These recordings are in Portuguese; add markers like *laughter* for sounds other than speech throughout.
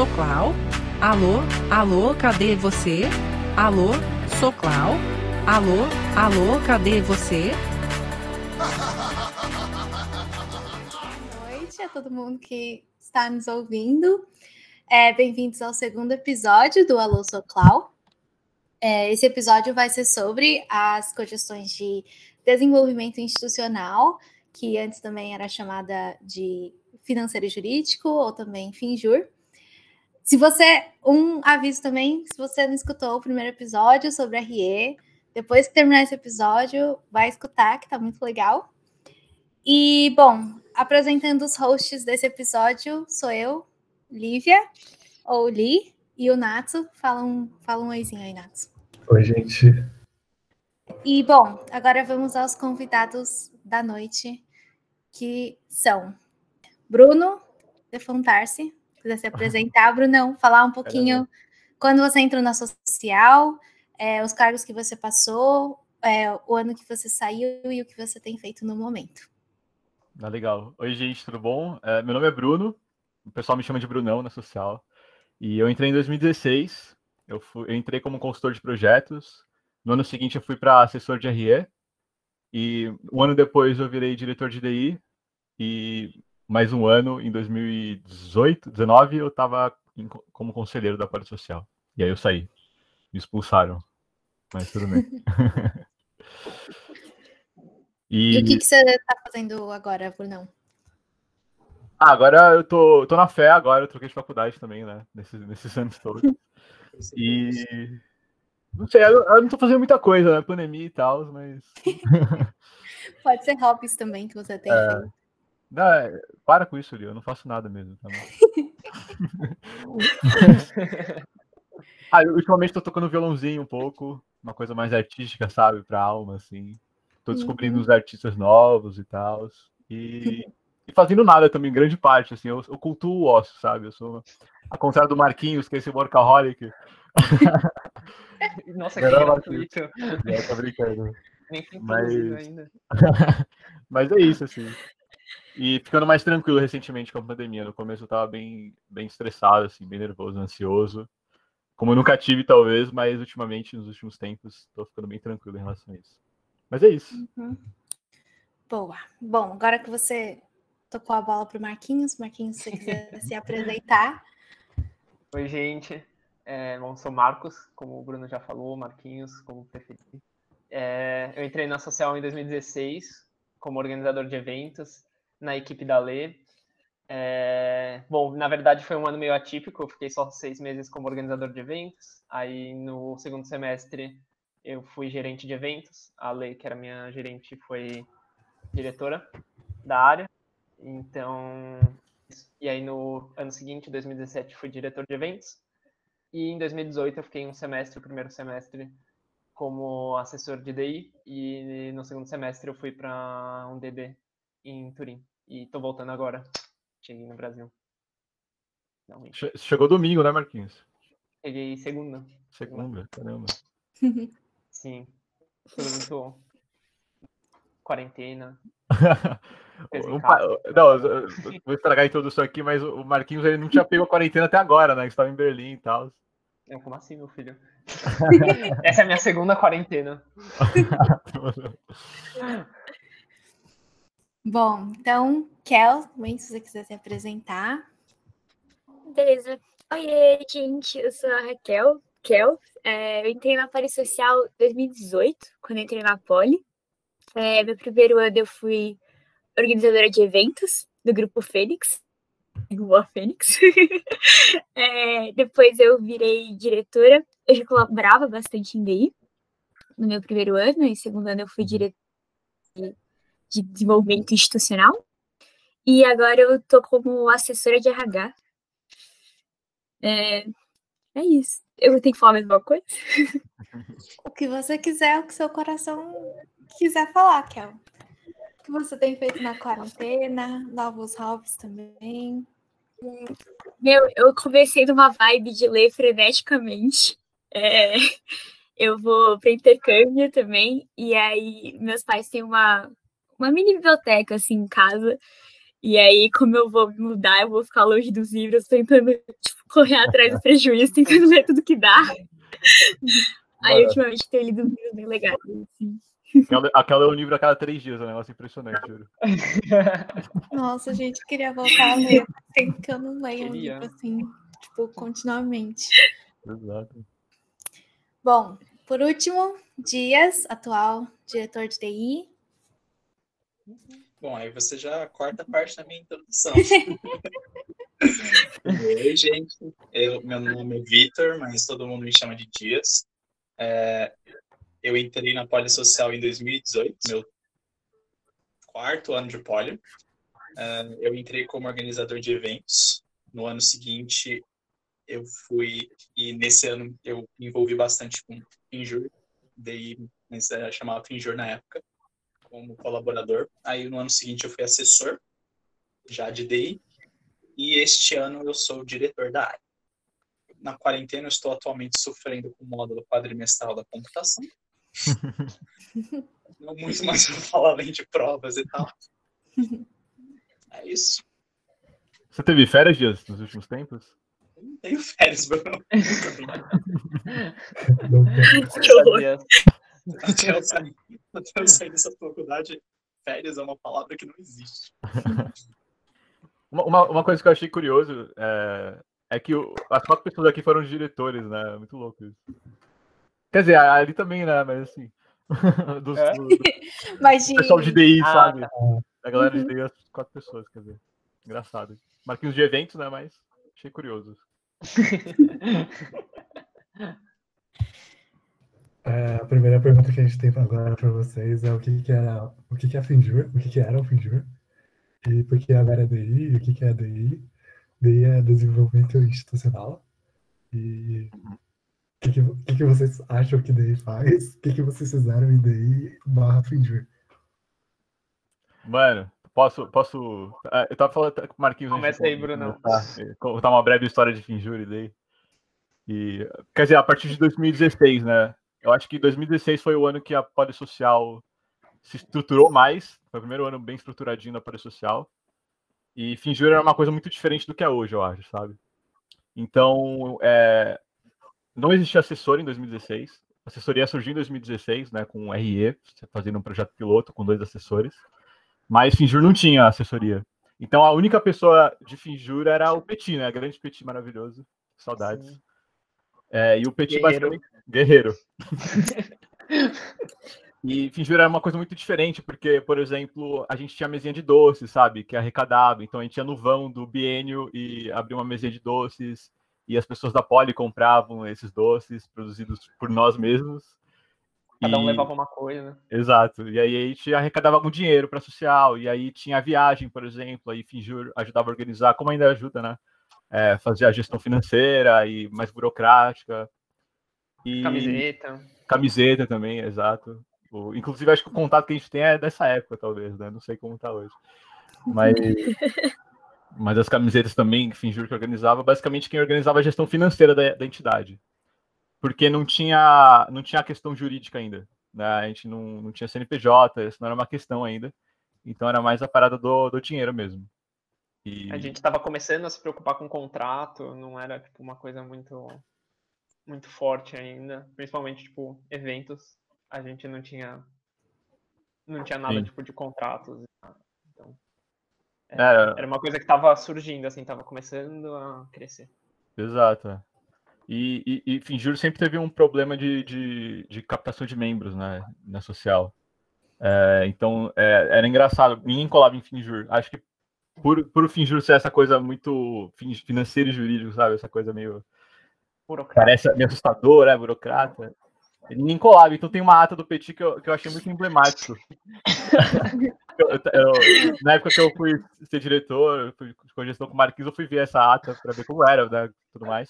sou Clau. Alô, alô, cadê você? Alô, sou Clau. Alô, alô, cadê você? Boa noite a todo mundo que está nos ouvindo. É, Bem-vindos ao segundo episódio do Alô Sou Clau. É, esse episódio vai ser sobre as questões de desenvolvimento institucional, que antes também era chamada de financeiro e jurídico, ou também FinJur. Se você, um aviso também, se você não escutou o primeiro episódio sobre RE, depois que terminar esse episódio, vai escutar, que tá muito legal. E, bom, apresentando os hosts desse episódio, sou eu, Lívia, ou Li, e o Natsu. Fala um, fala um oizinho aí, Natsu. Oi, gente. E, bom, agora vamos aos convidados da noite, que são Bruno Defontar-se, quiser se apresentar, Brunão, falar um pouquinho quando você entrou na social, é, os cargos que você passou, é, o ano que você saiu e o que você tem feito no momento. Ah, legal. Oi, gente, tudo bom? É, meu nome é Bruno, o pessoal me chama de Brunão na social. E eu entrei em 2016, eu, fui, eu entrei como consultor de projetos. No ano seguinte, eu fui para assessor de RE. E um ano depois, eu virei diretor de DI. E mais um ano, em 2018, 19, eu estava como conselheiro da parte social. E aí eu saí. Me expulsaram. Mas tudo bem. e... *laughs* e... o que, que você está fazendo agora, Brunão? Ah, agora eu tô, tô na fé, agora eu troquei de faculdade também, né? Nesses, nesses anos todos. *laughs* E. Não sei, eu, eu não tô fazendo muita coisa, né? Pandemia e tal, mas. *laughs* Pode ser hobbies também que você tem é... feito. Não, é, para com isso, Lio, eu não faço nada mesmo. Tá ah, *laughs* ultimamente tô tocando violãozinho um pouco, uma coisa mais artística, sabe, pra alma, assim. Tô descobrindo uhum. uns artistas novos e tal. E, e, fazendo nada também, grande parte, assim, eu, eu cultuo o ócio, sabe? Eu sou, a contrário do Marquinhos, que é esse workaholic. *laughs* Nossa, que gratuito. É, tô brincando. Nem Mas... ainda. *laughs* Mas é isso, assim. E ficando mais tranquilo recentemente com a pandemia. No começo eu tava bem, bem estressado, assim, bem nervoso, ansioso. Como eu nunca tive, talvez, mas ultimamente, nos últimos tempos, tô ficando bem tranquilo em relação a isso. Mas é isso. Uhum. Boa. Bom, agora que você tocou a bola pro Marquinhos, Marquinhos, se você quiser *laughs* se apresentar. Oi, gente. É, bom, sou Marcos, como o Bruno já falou, Marquinhos, como preferir. É, eu entrei na Social em 2016 como organizador de eventos na equipe da Lê. É, bom, na verdade foi um ano meio atípico, eu fiquei só seis meses como organizador de eventos. Aí no segundo semestre eu fui gerente de eventos. A Lê, que era minha gerente, foi diretora da área. Então, e aí no ano seguinte, 2017, fui diretor de eventos. E em 2018 eu fiquei um semestre, o primeiro semestre, como assessor de DI. E no segundo semestre eu fui para um DB em Turim. E tô voltando agora. Cheguei no Brasil. Finalmente. Chegou domingo, né, Marquinhos? Cheguei segunda. Segunda, caramba. *laughs* Sim. Foi muito quarentena. *laughs* não, vou estragar a introdução aqui, mas o Marquinhos ele não tinha pego a quarentena até agora, né? Estava em Berlim e tal. como assim, meu filho? *laughs* Essa é a minha segunda quarentena. Bom, então, Kel, se você quiser se apresentar. Beleza. Oi, gente, eu sou a Raquel, Kel. É, eu entrei na Paris Social 2018, quando entrei na Poli. É, meu primeiro ano eu fui organizadora de eventos do Grupo Fênix, *laughs* Boa Fênix. *laughs* é, depois eu virei diretora. Eu já colaborava bastante em DI no meu primeiro ano, e segundo ano eu fui diretora de desenvolvimento institucional. E agora eu tô como assessora de RH. É, é isso. Eu tenho que falar a mesma coisa? *laughs* o que você quiser, o que seu coração quiser falar, Kel. O que você tem feito na quarentena, novos hobbies também. Meu, eu comecei numa vibe de ler freneticamente. É, eu vou para intercâmbio também, e aí meus pais têm uma uma mini biblioteca assim em casa. E aí, como eu vou me mudar, eu vou ficar longe dos livros, tentando tipo, correr atrás do *laughs* prejuízo, tentando ler tudo que dá. *laughs* Aí, ultimamente, tenho lido livros bem legais. Assim. Aquela, aquela é um livro a cada três dias, é um negócio impressionante, juro. *laughs* Nossa, gente, queria voltar a ler. Tem que eu não leio um livro assim, tipo, continuamente. Exato. Bom, por último, Dias, atual diretor de TI. Bom, aí você já corta parte da minha introdução. *laughs* Oi, gente. Eu, meu nome é Vitor, mas todo mundo me chama de Dias. É, eu entrei na Social em 2018, meu quarto ano de Poli. Uh, eu entrei como organizador de eventos. No ano seguinte, eu fui, e nesse ano eu me envolvi bastante com Finjur, daí mas era chamado Finjur na época, como colaborador. Aí no ano seguinte eu fui assessor, já de DI, e este ano eu sou diretor da área. Na quarentena eu estou atualmente sofrendo com o módulo quadrimestral da computação, *laughs* não muito mais para falar além de provas e tal. É isso. Você teve férias, Dias, nos últimos tempos? Eu não tenho férias, Bruno. *laughs* Até eu sair, até eu sair dessa faculdade, férias é uma palavra que não existe. *laughs* Uma, uma, coisa que eu achei curioso é, é que o, as quatro pessoas aqui foram diretores, né? Muito louco isso. Quer dizer, ali também, né? Mas assim. *laughs* dos, é? do, *laughs* Mas de... pessoal de DI, ah, sabe? Tá. A galera de DI, as quatro pessoas, quer dizer. Engraçado. Marquinhos de eventos, né? Mas achei curioso. É, a primeira pergunta que a gente tem agora para vocês é o que, que era o que, que é Finjur, o que, que era o Finjur, e por que agora é DI, e o que, que é DI. DI é desenvolvimento institucional. E o que, que, que, vocês acham que DI faz? O que, que vocês fizeram em DI barra Finjur? Mano, posso. posso ah, eu tava falando com o Marquinhos. Começa aí, Bruno. Contar uma breve história de Finjur e DI. E, quer dizer, a partir de 2016, né? Eu acho que 2016 foi o ano que a Polissocial se estruturou mais. Foi o primeiro ano bem estruturadinho da Polissocial. E Finjur era uma coisa muito diferente do que é hoje, eu acho, sabe? Então, é, não existia assessor em 2016. A assessoria surgiu em 2016, né, com o RE, fazendo um projeto piloto com dois assessores. Mas Finjur não tinha assessoria. Então a única pessoa de Finjur era o Petit, né? Grande Petit maravilhoso. Saudades. É, e o Petit Guerreiro. basicamente. Guerreiro. *laughs* E Finjur era uma coisa muito diferente, porque, por exemplo, a gente tinha mesinha de doces, sabe? Que arrecadava. Então a gente ia no vão do biênio e abria uma mesinha de doces e as pessoas da Poli compravam esses doces produzidos por nós mesmos. Cada um levava uma coisa, né? Exato. E aí a gente arrecadava algum dinheiro para social. E aí tinha a viagem, por exemplo. Aí Finjur ajudava a organizar, como ainda ajuda, né? É, fazer a gestão financeira e mais burocrática. E... Camiseta. Camiseta também, exato. O... Inclusive, acho que o contato que a gente tem é dessa época, talvez, né? Não sei como tá hoje. Mas. *laughs* mas as camisetas também, que fingiu que organizava, basicamente quem organizava a gestão financeira da, da entidade. Porque não tinha, não tinha a questão jurídica ainda. Né? A gente não, não tinha CNPJ, isso não era uma questão ainda. Então era mais a parada do, do dinheiro mesmo. E... A gente estava começando a se preocupar com o contrato, não era tipo, uma coisa muito muito forte ainda, principalmente tipo eventos. A gente não tinha não tinha nada Sim. tipo de contratos. Então era, era uma coisa que estava surgindo, assim, estava começando a crescer. Exato. É. E, e, e sempre teve um problema de, de, de, captação de membros né, na social. É, então, é, era engraçado. Ninguém colava em Finjur. Acho que por, por Finjur ser essa coisa muito financeira e jurídica, sabe? Essa coisa meio... Burocrata. Parece meio assustadora, é, burocrata. Colava. Então tem uma ata do Petit que eu, que eu achei muito emblemático. *laughs* eu, eu, na época que eu fui ser diretor, fui com gestão com o Marquinhos, eu fui ver essa ata para ver como era, né, tudo mais.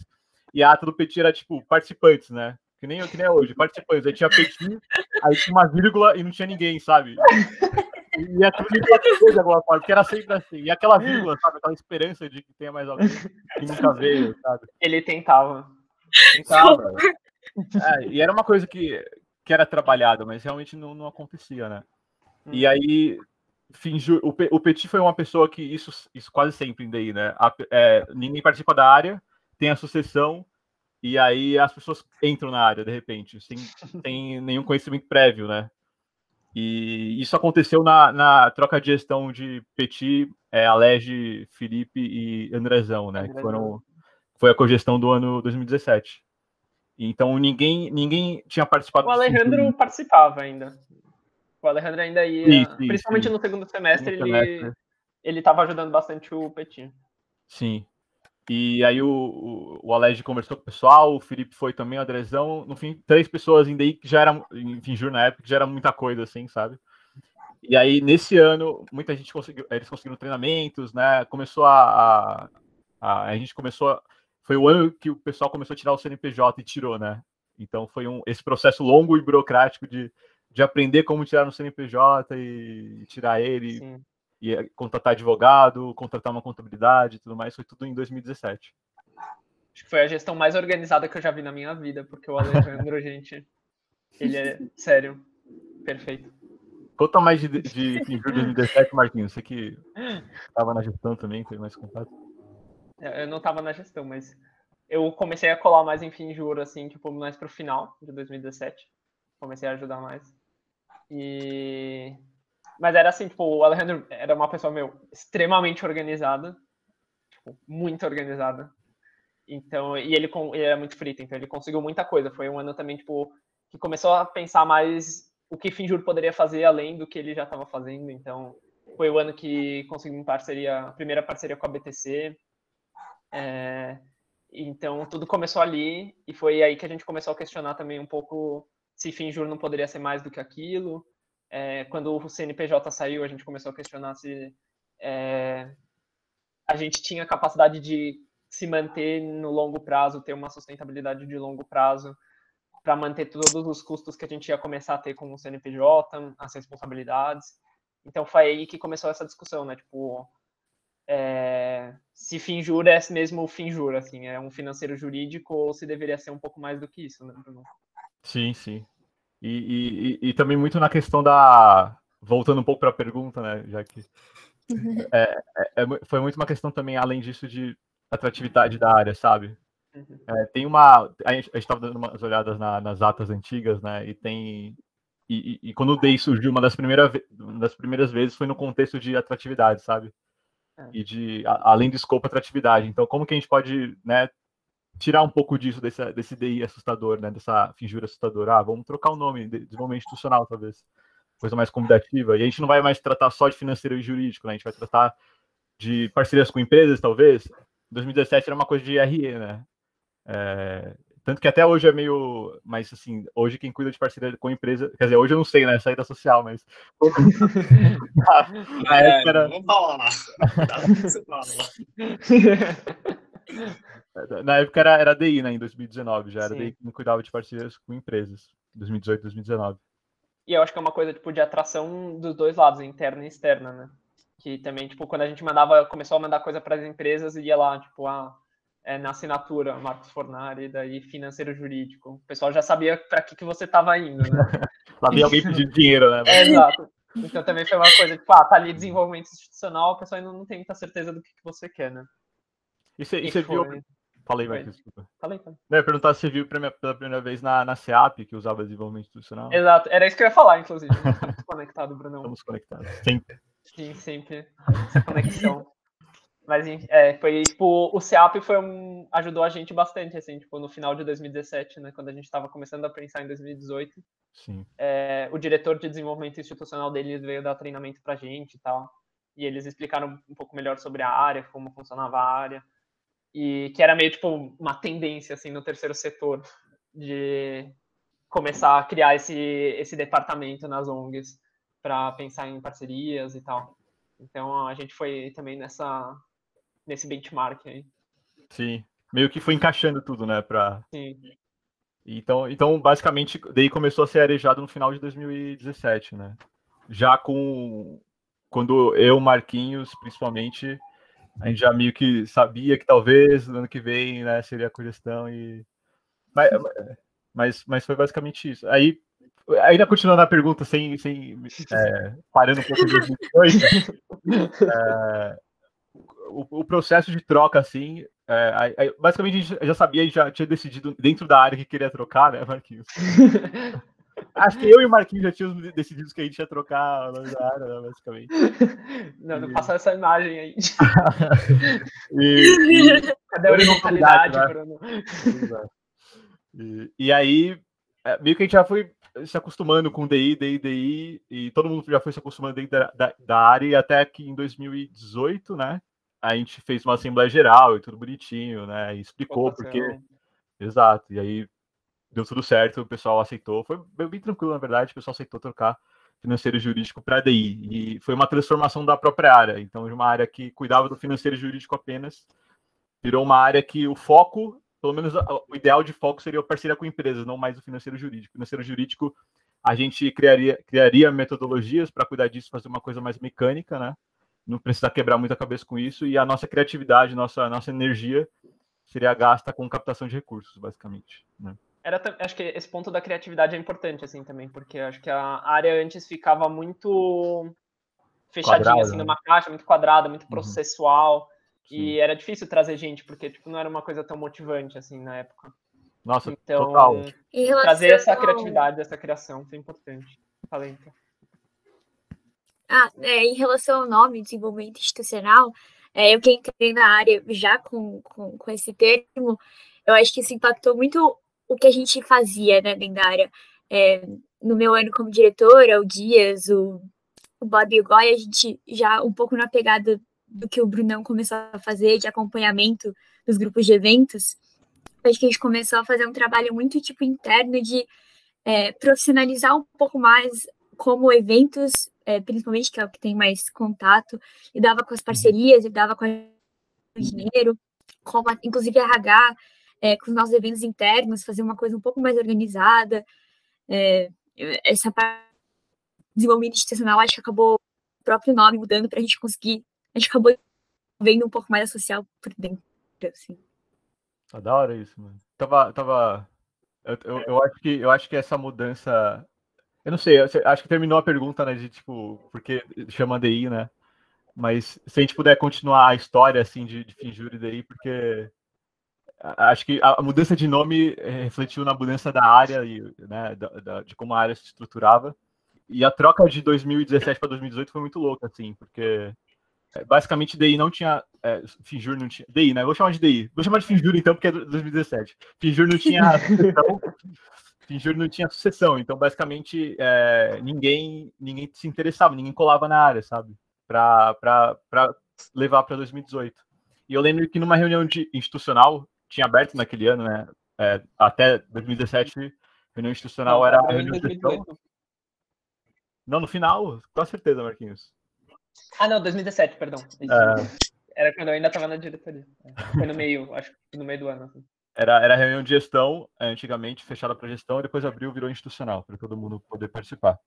E a ata do Petit era tipo participantes, né? Que nem, que nem é hoje, participantes. Aí tinha Petit, aí tinha uma vírgula e não tinha ninguém, sabe? E é tudo de alguma forma, porque era sempre assim. E aquela vírgula, sabe? Aquela esperança de que tenha mais alguém que nunca veio, sabe? Ele tentava. Tentava. *laughs* É, e era uma coisa que, que era trabalhada, mas realmente não, não acontecia, né? Hum. E aí Finjur, o, o Petit foi uma pessoa que isso, isso quase sempre em DI, né? A- é, ninguém participa da área, tem a sucessão, e aí as pessoas entram na área de repente, sem, *laughs* sem nenhum conhecimento prévio, né? E isso aconteceu na, na troca de gestão de Petit, é, Alege, Felipe e Andrezão, né? Que Andrezão. foram, foi a cogestão do ano 2017. Então ninguém, ninguém tinha participado O Alejandro participava ainda. O Alejandro ainda ia, Sim, sim, principalmente sim. no segundo semestre, No ele semestre. ele estava ajudando bastante o Petit. Sim. E aí o, o, o Alege conversou com o pessoal, o Felipe foi também, o Andrezão. No fim, três pessoas ainda aí que já era, enfim, juro na época, que já era muita coisa, assim, sabe? E aí, nesse ano, muita gente conseguiu, eles conseguiram treinamentos, né? Começou a. A, a, a gente começou. A, foi o ano que o pessoal começou a tirar o CNPJ e tirou, né? Então foi um, esse processo longo e burocrático de, de aprender como tirar no CNPJ e tirar ele, Sim. e eh, contratar advogado, contratar uma contabilidade e tudo mais, foi tudo em 2017. Acho que foi a gestão mais organizada que eu já vi na minha vida, porque o Alejandro, *laughs* gente, ele é sério, perfeito. Conta mais de, de Finjur 2017, Marquinhos. Você que estava na gestão também, teve mais contato. Eu não tava na gestão, mas eu comecei a colar mais em Finjur, assim, tipo, mais pro final de 2017. Comecei a ajudar mais. E... Mas era assim, tipo, o Alejandro era uma pessoa, meu, extremamente organizada. Tipo, muito organizada. Então, e ele, ele era muito frito, então ele conseguiu muita coisa. Foi um ano também, tipo, que começou a pensar mais o que Finjur poderia fazer além do que ele já estava fazendo. Então, foi o ano que conseguimos parceria, a primeira parceria com a BTC. É, então, tudo começou ali, e foi aí que a gente começou a questionar também um pouco se Finjur não poderia ser mais do que aquilo. É, quando o CNPJ saiu, a gente começou a questionar se é, a gente tinha capacidade de se manter no longo prazo, ter uma sustentabilidade de longo prazo, para manter todos os custos que a gente ia começar a ter com o CNPJ, as responsabilidades. Então foi aí que começou essa discussão, né? Tipo, é, se Finjur é mesmo Finjur, assim, é um financeiro jurídico ou se deveria ser um pouco mais do que isso, né, Bruno? Sim, sim. E, e, e- e também muito na questão da. Voltando um pouco para a pergunta, né? Já que. *laughs* É, é- é foi muito uma questão também, além disso, de atratividade da área, sabe? Uhum. É, tem uma. A gente estava dando umas olhadas na- nas atas antigas, né? E tem. E, e- e quando o DEI surgiu, uma das, primeira das primeiras vezes foi no contexto de atratividade, sabe? É. E de, a- além do escopo, atratividade. Então, como que a gente pode, né, tirar um pouco disso, desse, desse DI assustador, né? Dessa finjura assustadora? Ah, vamos trocar o nome, de- desenvolvimento institucional, talvez. Coisa mais convidativa. E a gente não vai mais tratar só de financeiro e jurídico, né? A gente vai tratar de parcerias com empresas, talvez. 2017 era uma coisa de RE, né? É, tanto que até hoje é meio. Mas assim, hoje quem cuida de parceria com empresa. Quer dizer, hoje eu não sei, né? Saída social, mas. *laughs* Na É, época era- Vamos falar. Tá, você fala. *laughs* Na época era, era DI, né? Em 2019, já era Sim. DI que cuidava de parcerias com empresas. 2018, 2019. E eu acho que é uma coisa, tipo, de atração dos dois lados, interna e externa, né? Que também, tipo, quando a gente mandava, começou a mandar coisa para as empresas, ia lá, tipo, ah, é, na assinatura, Marcos Fornari, daí financeiro jurídico. O pessoal já sabia para que, que você estava indo, né? *laughs* Lá vem alguém pedindo dinheiro, né? É, exato. Então também foi uma coisa, tipo, ah, tá ali desenvolvimento institucional, a pessoa ainda não tem muita certeza do que, que você quer, né? E você, viu. Falei. Marcos, desculpa. Falei, falei. Eu ia perguntar se você viu pela primeira vez na, na SEAP, que usava desenvolvimento institucional. Exato, era isso que eu ia falar, inclusive. Muito conectado, Brunão. Estamos conectados. Sempre. Sim, sempre essa conexão. Mas é, foi tipo, o CEAP foi um, ajudou a gente bastante, assim, tipo, no final de 2017, né, quando a gente estava começando a pensar em 2018, Sim. é, o diretor de desenvolvimento institucional deles veio dar treinamento pra gente e tal, e eles explicaram um pouco melhor sobre a área, como funcionava a área, e que era meio, tipo, uma tendência, assim, no terceiro setor, de começar a criar esse, esse departamento nas ONGs para pensar em parcerias e tal. Então a gente foi também nessa nesse benchmark aí. Sim. Meio que foi encaixando tudo, né? Pra... Sim. Então, então, basicamente, daí começou a ser arejado no final de 2017, né? Já com. Quando eu, Marquinhos, principalmente, a gente já meio que sabia que talvez no ano que vem né, seria a cogestão e. Mas, mas, mas foi basicamente isso. Aí ainda continuando a pergunta, sem, sem é, parando um pouco de 2018, *laughs* é, o, o, processo de troca, assim, é, basicamente a gente já sabia, já tinha decidido dentro da área que queria trocar, né, Marquinhos? *laughs* Acho que eu e o Marquinhos já tínhamos decidido que a gente ia trocar nome da área, né, basicamente. Não, não passa essa imagem aí. *laughs* e, e... Cadê a originalidade, né? Bruno? E, e aí, é, meio que a gente já foi se acostumando com DI, DI, DI, e todo mundo já foi se acostumando dentro da, da, da área, e até que em 2018, né, a gente fez uma assembleia geral e tudo bonitinho, né, e explicou porque... Exato, e aí deu tudo certo, o pessoal aceitou, foi bem tranquilo, na verdade, o pessoal aceitou trocar financeiro e jurídico para DI, e foi uma transformação da própria área, então de uma área que cuidava do financeiro e jurídico apenas, virou uma área que o foco pelo menos o ideal de foco seria a parceria com empresas, não mais o financeiro jurídico. O financeiro jurídico, a gente criaria, criaria metodologias para cuidar disso, fazer uma coisa mais mecânica, né? Não precisar quebrar muita cabeça com isso, e a nossa criatividade, nossa, nossa energia seria gasta com captação de recursos, basicamente. Né? Era, acho que esse ponto da criatividade é importante, assim, também, porque acho que a área antes ficava muito fechadinha, Quadrada, assim, né? numa caixa, muito quadrada, muito uhum. processual. Uhum e era difícil trazer gente, porque tipo, não era uma coisa tão motivante assim na época. Nossa, então, total. trazer essa criatividade, essa criação foi importante. Falei, então. Ah, é, em relação ao nome, desenvolvimento institucional, é, eu que entrei na área já com, com, com esse termo, eu acho que isso impactou muito o que a gente fazia né, dentro da área. É, no meu ano como diretora, o Dias, o, o Bob e o Goy, a gente já um pouco na pegada do que o Brunão começou a fazer de acompanhamento dos grupos de eventos, acho que a gente começou a fazer um trabalho muito tipo interno de é, profissionalizar um pouco mais como eventos, é, principalmente que é o que tem mais contato, e dava com as parcerias, e dava com o dinheiro, como inclusive RH, é, com os nossos eventos internos, fazer uma coisa um pouco mais organizada. É, essa parte de desenvolvimento institucional acho que acabou o próprio nome mudando para a gente conseguir a gente acabou vendo um pouco mais a social por dentro, assim. Ah, da hora isso, mano. Tava. tava... Eu, eu, eu, acho que, eu acho que essa mudança. Eu não sei, acho que terminou a pergunta, né? De tipo, porque chama DI, né? Mas se a gente puder continuar a história assim de, de Finjure DI, porque acho que a mudança de nome eh, refletiu na mudança da área e né, da, da, de como a área se estruturava. E a troca de 2017 para 2018 foi muito louca, assim, porque é, basicamente, DI não tinha. É, Finjur não tinha. DI, né? Vou chamar de DI. Vou chamar de Finjur então, porque é 2017. Finjur não tinha *laughs* Finjur não tinha sucessão. Então, basicamente, é, ninguém, ninguém se interessava, ninguém colava na área, sabe? Para levar para 2018. E eu lembro que numa reunião de, institucional, tinha aberto naquele ano, né? É, até 2017, reunião institucional não, era a reunião. Não, no final, com certeza, Marquinhos. Ah, não, 2017, perdão. É... Era quando eu ainda estava na diretoria. Foi no meio, acho que no meio do ano. Assim. Era, era reunião de gestão, é, antigamente fechada para gestão, depois abriu, virou institucional, para todo mundo poder participar.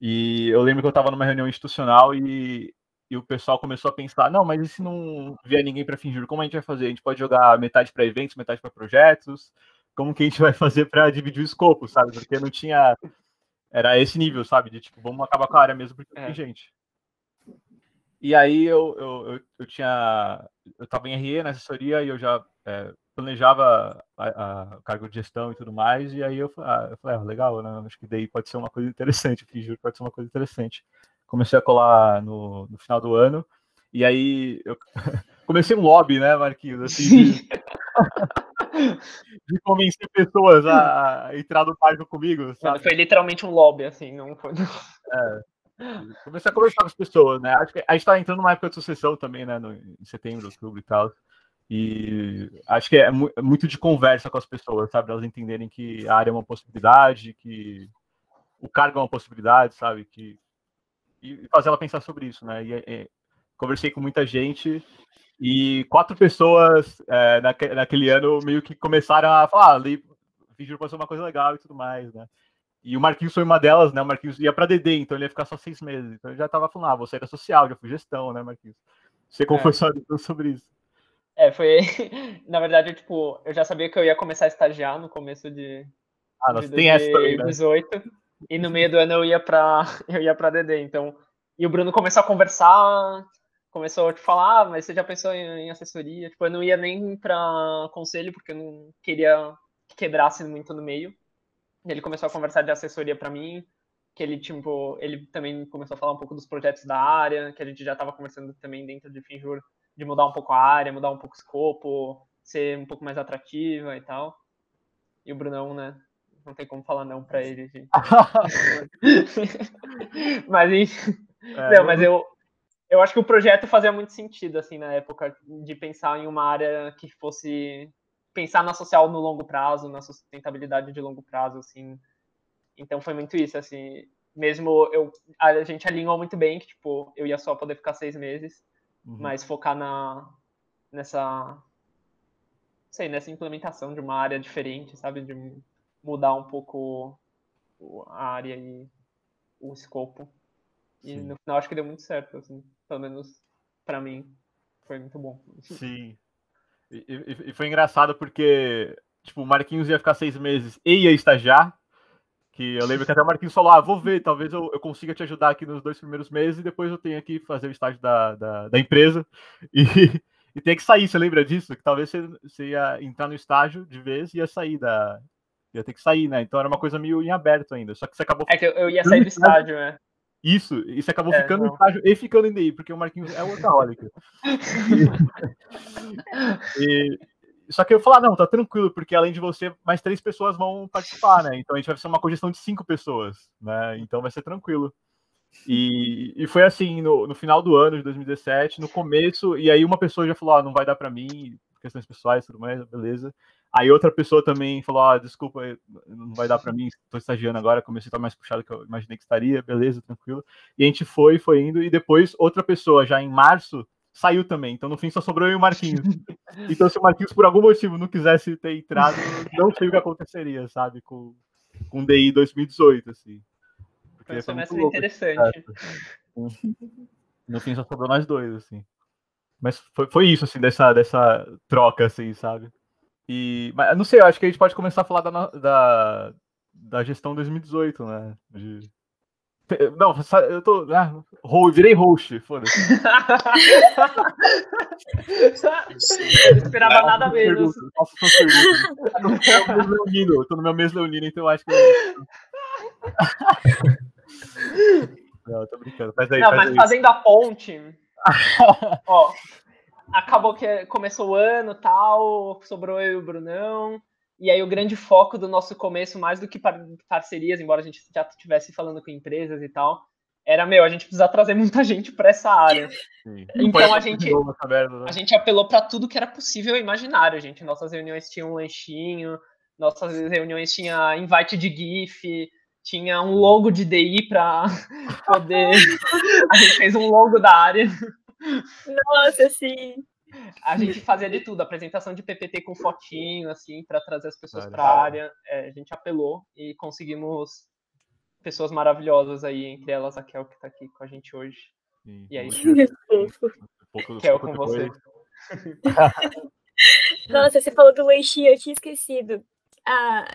E eu lembro que eu estava numa reunião institucional e, e o pessoal começou a pensar: não, mas e se não vier ninguém para fingir? Como a gente vai fazer? A gente pode jogar metade para eventos, metade para projetos? Como que a gente *laughs* vai fazer para dividir o escopo, sabe? Porque não tinha. Era esse nível, sabe? De tipo, vamos acabar com a área mesmo porque é. tem gente. E aí eu, eu, eu, eu tinha. Eu estava em RE na assessoria e eu já é, planejava o cargo de gestão e tudo mais. E aí eu, ah, eu falei, ah, legal, né? Acho que daí pode ser uma coisa interessante, o Fijur pode ser uma coisa interessante. Comecei a colar no, no final do ano. E aí eu *laughs* comecei um lobby, né, Marquinhos? Assim, de, *laughs* de convencer pessoas a, a entrar no barco comigo. Sabe? Foi literalmente um lobby, assim, não foi. *laughs* É. Comecei a conversar com as pessoas, né? Acho que a gente está entrando numa época de sucessão também, né? No, em setembro, outubro e tal. E acho que é, é muito de conversa com as pessoas, sabe? Elas entenderem que a área é uma possibilidade, que o cargo é uma possibilidade, sabe? Que, e fazer ela pensar sobre isso, né? E, e conversei com muita gente e quatro pessoas é, naque, naquele ano meio que começaram a falar, ah, vídeo pode ser uma coisa legal e tudo mais, né? E o Marquinhos foi uma delas, né? O Marquinhos ia para DD, então ele ia ficar só seis meses. Então ele já tava falando, ah, você era social, já fui gestão, né, Marquinhos? Você é. conversou *laughs* sobre isso. É, foi. *laughs* Na verdade, eu, tipo, eu já sabia que eu ia começar a estagiar no começo de. Ah, nós tem essa também, né? e no meio do ano eu ia para *laughs* eu ia para DD, então e o Bruno começou a conversar, começou a te falar, ah, mas você já pensou em, em assessoria? Tipo, eu não ia nem para conselho porque eu não queria que quebrasse muito no meio. Ele começou a conversar de assessoria para mim, que ele tipo, ele também começou a falar um pouco dos projetos da área, que a gente já estava conversando também dentro de Finjur de mudar um pouco a área, mudar um pouco o escopo, ser um pouco mais atrativa e tal. E o Brunão, né? Não tem como falar não para ele, gente. *laughs* mas enfim. É, não, mas eu, eu acho que o projeto fazia muito sentido, assim, na época, de pensar em uma área que fosse. pensar na social no longo prazo, na sustentabilidade de longo prazo, assim. Então foi muito isso, assim. Mesmo eu. A gente alinhou muito bem que, tipo, eu ia só poder ficar seis meses, uhum. mas focar na. nessa. sei, nessa implementação de uma área diferente, sabe? De mudar um pouco a área e o escopo. E Sim. no final acho que deu muito certo, assim, pelo menos para mim foi muito bom. *laughs* Sim. E, e, e, foi engraçado porque, tipo, o Marquinhos ia ficar seis meses e ia estagiar. Que eu lembro que até o Marquinhos falou: Ah, vou ver, talvez eu, eu consiga te ajudar aqui nos dois primeiros meses e depois eu tenho que fazer o estágio da, da, da empresa. *laughs* E, e tem que sair, você lembra disso? Que talvez você, você ia entrar no estágio de vez e ia sair da. ia ter que sair, né? Então era uma coisa meio em aberto ainda. Só que você acabou. É que eu ia sair do estágio, né? Isso, isso acabou é, ficando não. em estágio e ficando em DI, porque o Marquinhos é workaholic. *laughs* e, só que eu falar, não, tá tranquilo, porque além de você, mais três pessoas vão participar, né? Então a gente vai ser uma cogestão de cinco pessoas, né? Então vai ser tranquilo. E, e foi assim, no, no final do ano de 2017, no começo, e aí uma pessoa já falou, ah, não vai dar para mim, questões pessoais, tudo mais, beleza. Aí outra pessoa também falou: ah, desculpa, não vai dar para mim, estou estagiando agora, comecei a estar mais puxado que eu imaginei que estaria, beleza, tranquilo. E a gente foi, foi indo, e depois outra pessoa, já em março, saiu também. Então no fim só sobrou eu e o Marquinhos. *laughs* então se o Marquinhos por algum motivo não quisesse ter entrado, não sei o que aconteceria, sabe, com, com DI 2018, assim. Porque foi um semestre interessante. No fim só sobrou nós dois, assim. Mas foi, foi isso, assim, dessa, dessa troca, assim, sabe? E, mas não sei, eu acho que a gente pode começar a falar da, da, da gestão 2018, né? De... *laughs* Não, eu tô. Ah, virei host, foda-se. eu não esperava não, nada menos. Faço Eu tô no meu mês leonino, então eu acho que. *laughs* não, tô brincando. Faz aí, não, faz mas aí. fazendo a ponte. *laughs* ó, acabou que começou o ano tal, sobrou eu e o Brunão. E aí o grande foco do nosso começo, mais do que parcerias, embora a gente já estivesse falando com empresas e tal, era, meu, a gente precisa trazer muita gente para essa área. Sim. Então a gente, merda, né? a gente apelou para tudo que era possível e imaginário, gente. Nossas reuniões tinham um lanchinho, nossas reuniões tinha invite de GIF, tinha um logo de DI para *laughs* poder. a gente fez um logo da área. Nossa, sim. A gente fazia de tudo, apresentação de PPT com fotinho, assim, para trazer as pessoas para a área. É, a gente apelou e conseguimos pessoas maravilhosas aí, entre elas a Kel, que está aqui com a gente hoje. Sim, e aí, um Kel, com você. *laughs* Nossa, você falou do lanchinho, eu tinha esquecido. Ah,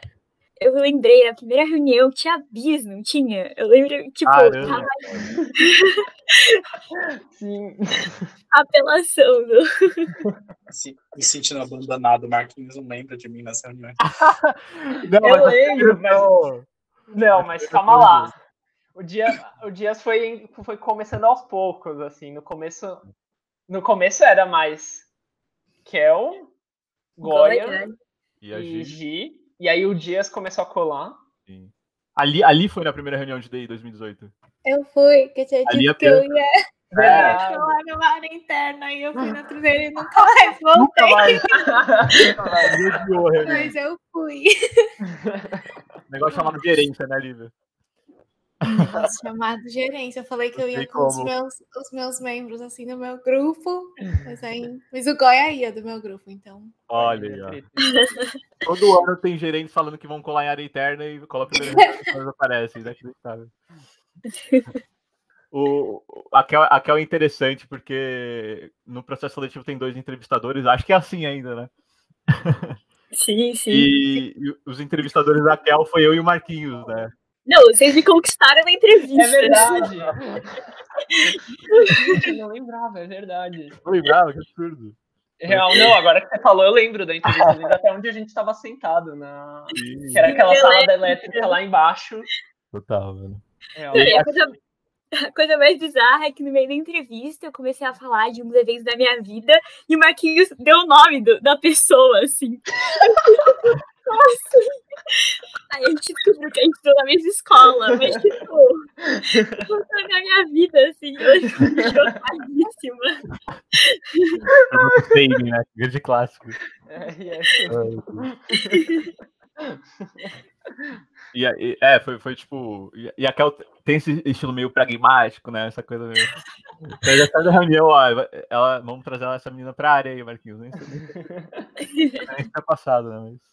eu lembrei, na primeira reunião tinha bis, não tinha? Eu lembro, tipo, tava... *laughs* Sim. Apelação do. Me sentindo abandonado, Marquinhos não lembra de mim nas reuniões. *laughs* não, eu lembro, mas. Não, mas calma lá. O dia, o Dias foi, foi começando aos poucos, assim. No começo, no começo era mais Kel, Goya, e, e Gi. E aí o Dias começou a colar. Sim. Ali, ali foi na primeira reunião de DI 2018. Eu fui, que tinha dito que eu ia. É. lá no área interna e eu fui na primeira e *laughs* nunca mais voltei. Nunca mais. *laughs* Mas eu fui. *laughs* negócio chamado gerência, né, Lívia? Negócio chamado gerência. Eu falei que eu, ia com os meus, os meus membros assim no meu grupo. Mas, aí, mas o Goya ia do meu grupo, então. Olha aí, Todo ano tem gerentes falando que vão colar em área interna e cola primeiro e aparecem, inacreditável. O, aquela, aquela é interessante porque no processo seletivo tem dois entrevistadores, acho que é assim ainda, né? Sim, sim. E, e os entrevistadores da Kel foi eu e o Marquinhos, né? Não, vocês me conquistaram na entrevista. É verdade. Gente, eu não lembrava, é verdade. Não lembrava, que absurdo. Real, não, agora que você falou, eu lembro da entrevista, lembro até onde a gente estava sentado, na... que era aquela sala da elétrica lá embaixo. Total, velho. Real. Não, a coisa, a coisa mais bizarra é que no meio da entrevista eu comecei a falar de uns eventos da minha vida e o Marquinhos deu o nome do- da pessoa, assim. Aí a gente descobriu que a gente estudou na mesma escola, mas tipo, contando a minha vida, assim, eu fiquei chocadíssima. Fame, né? Grande clássico. É, e é- E, é, foi, foi tipo. E, e a Kel tem esse estilo meio pragmático, né? Essa coisa meio. Já sai da reunião, ó, ela, vamos trazer essa menina pra área aí, Marquinhos. Nem sei nem tá passado, né? Mas.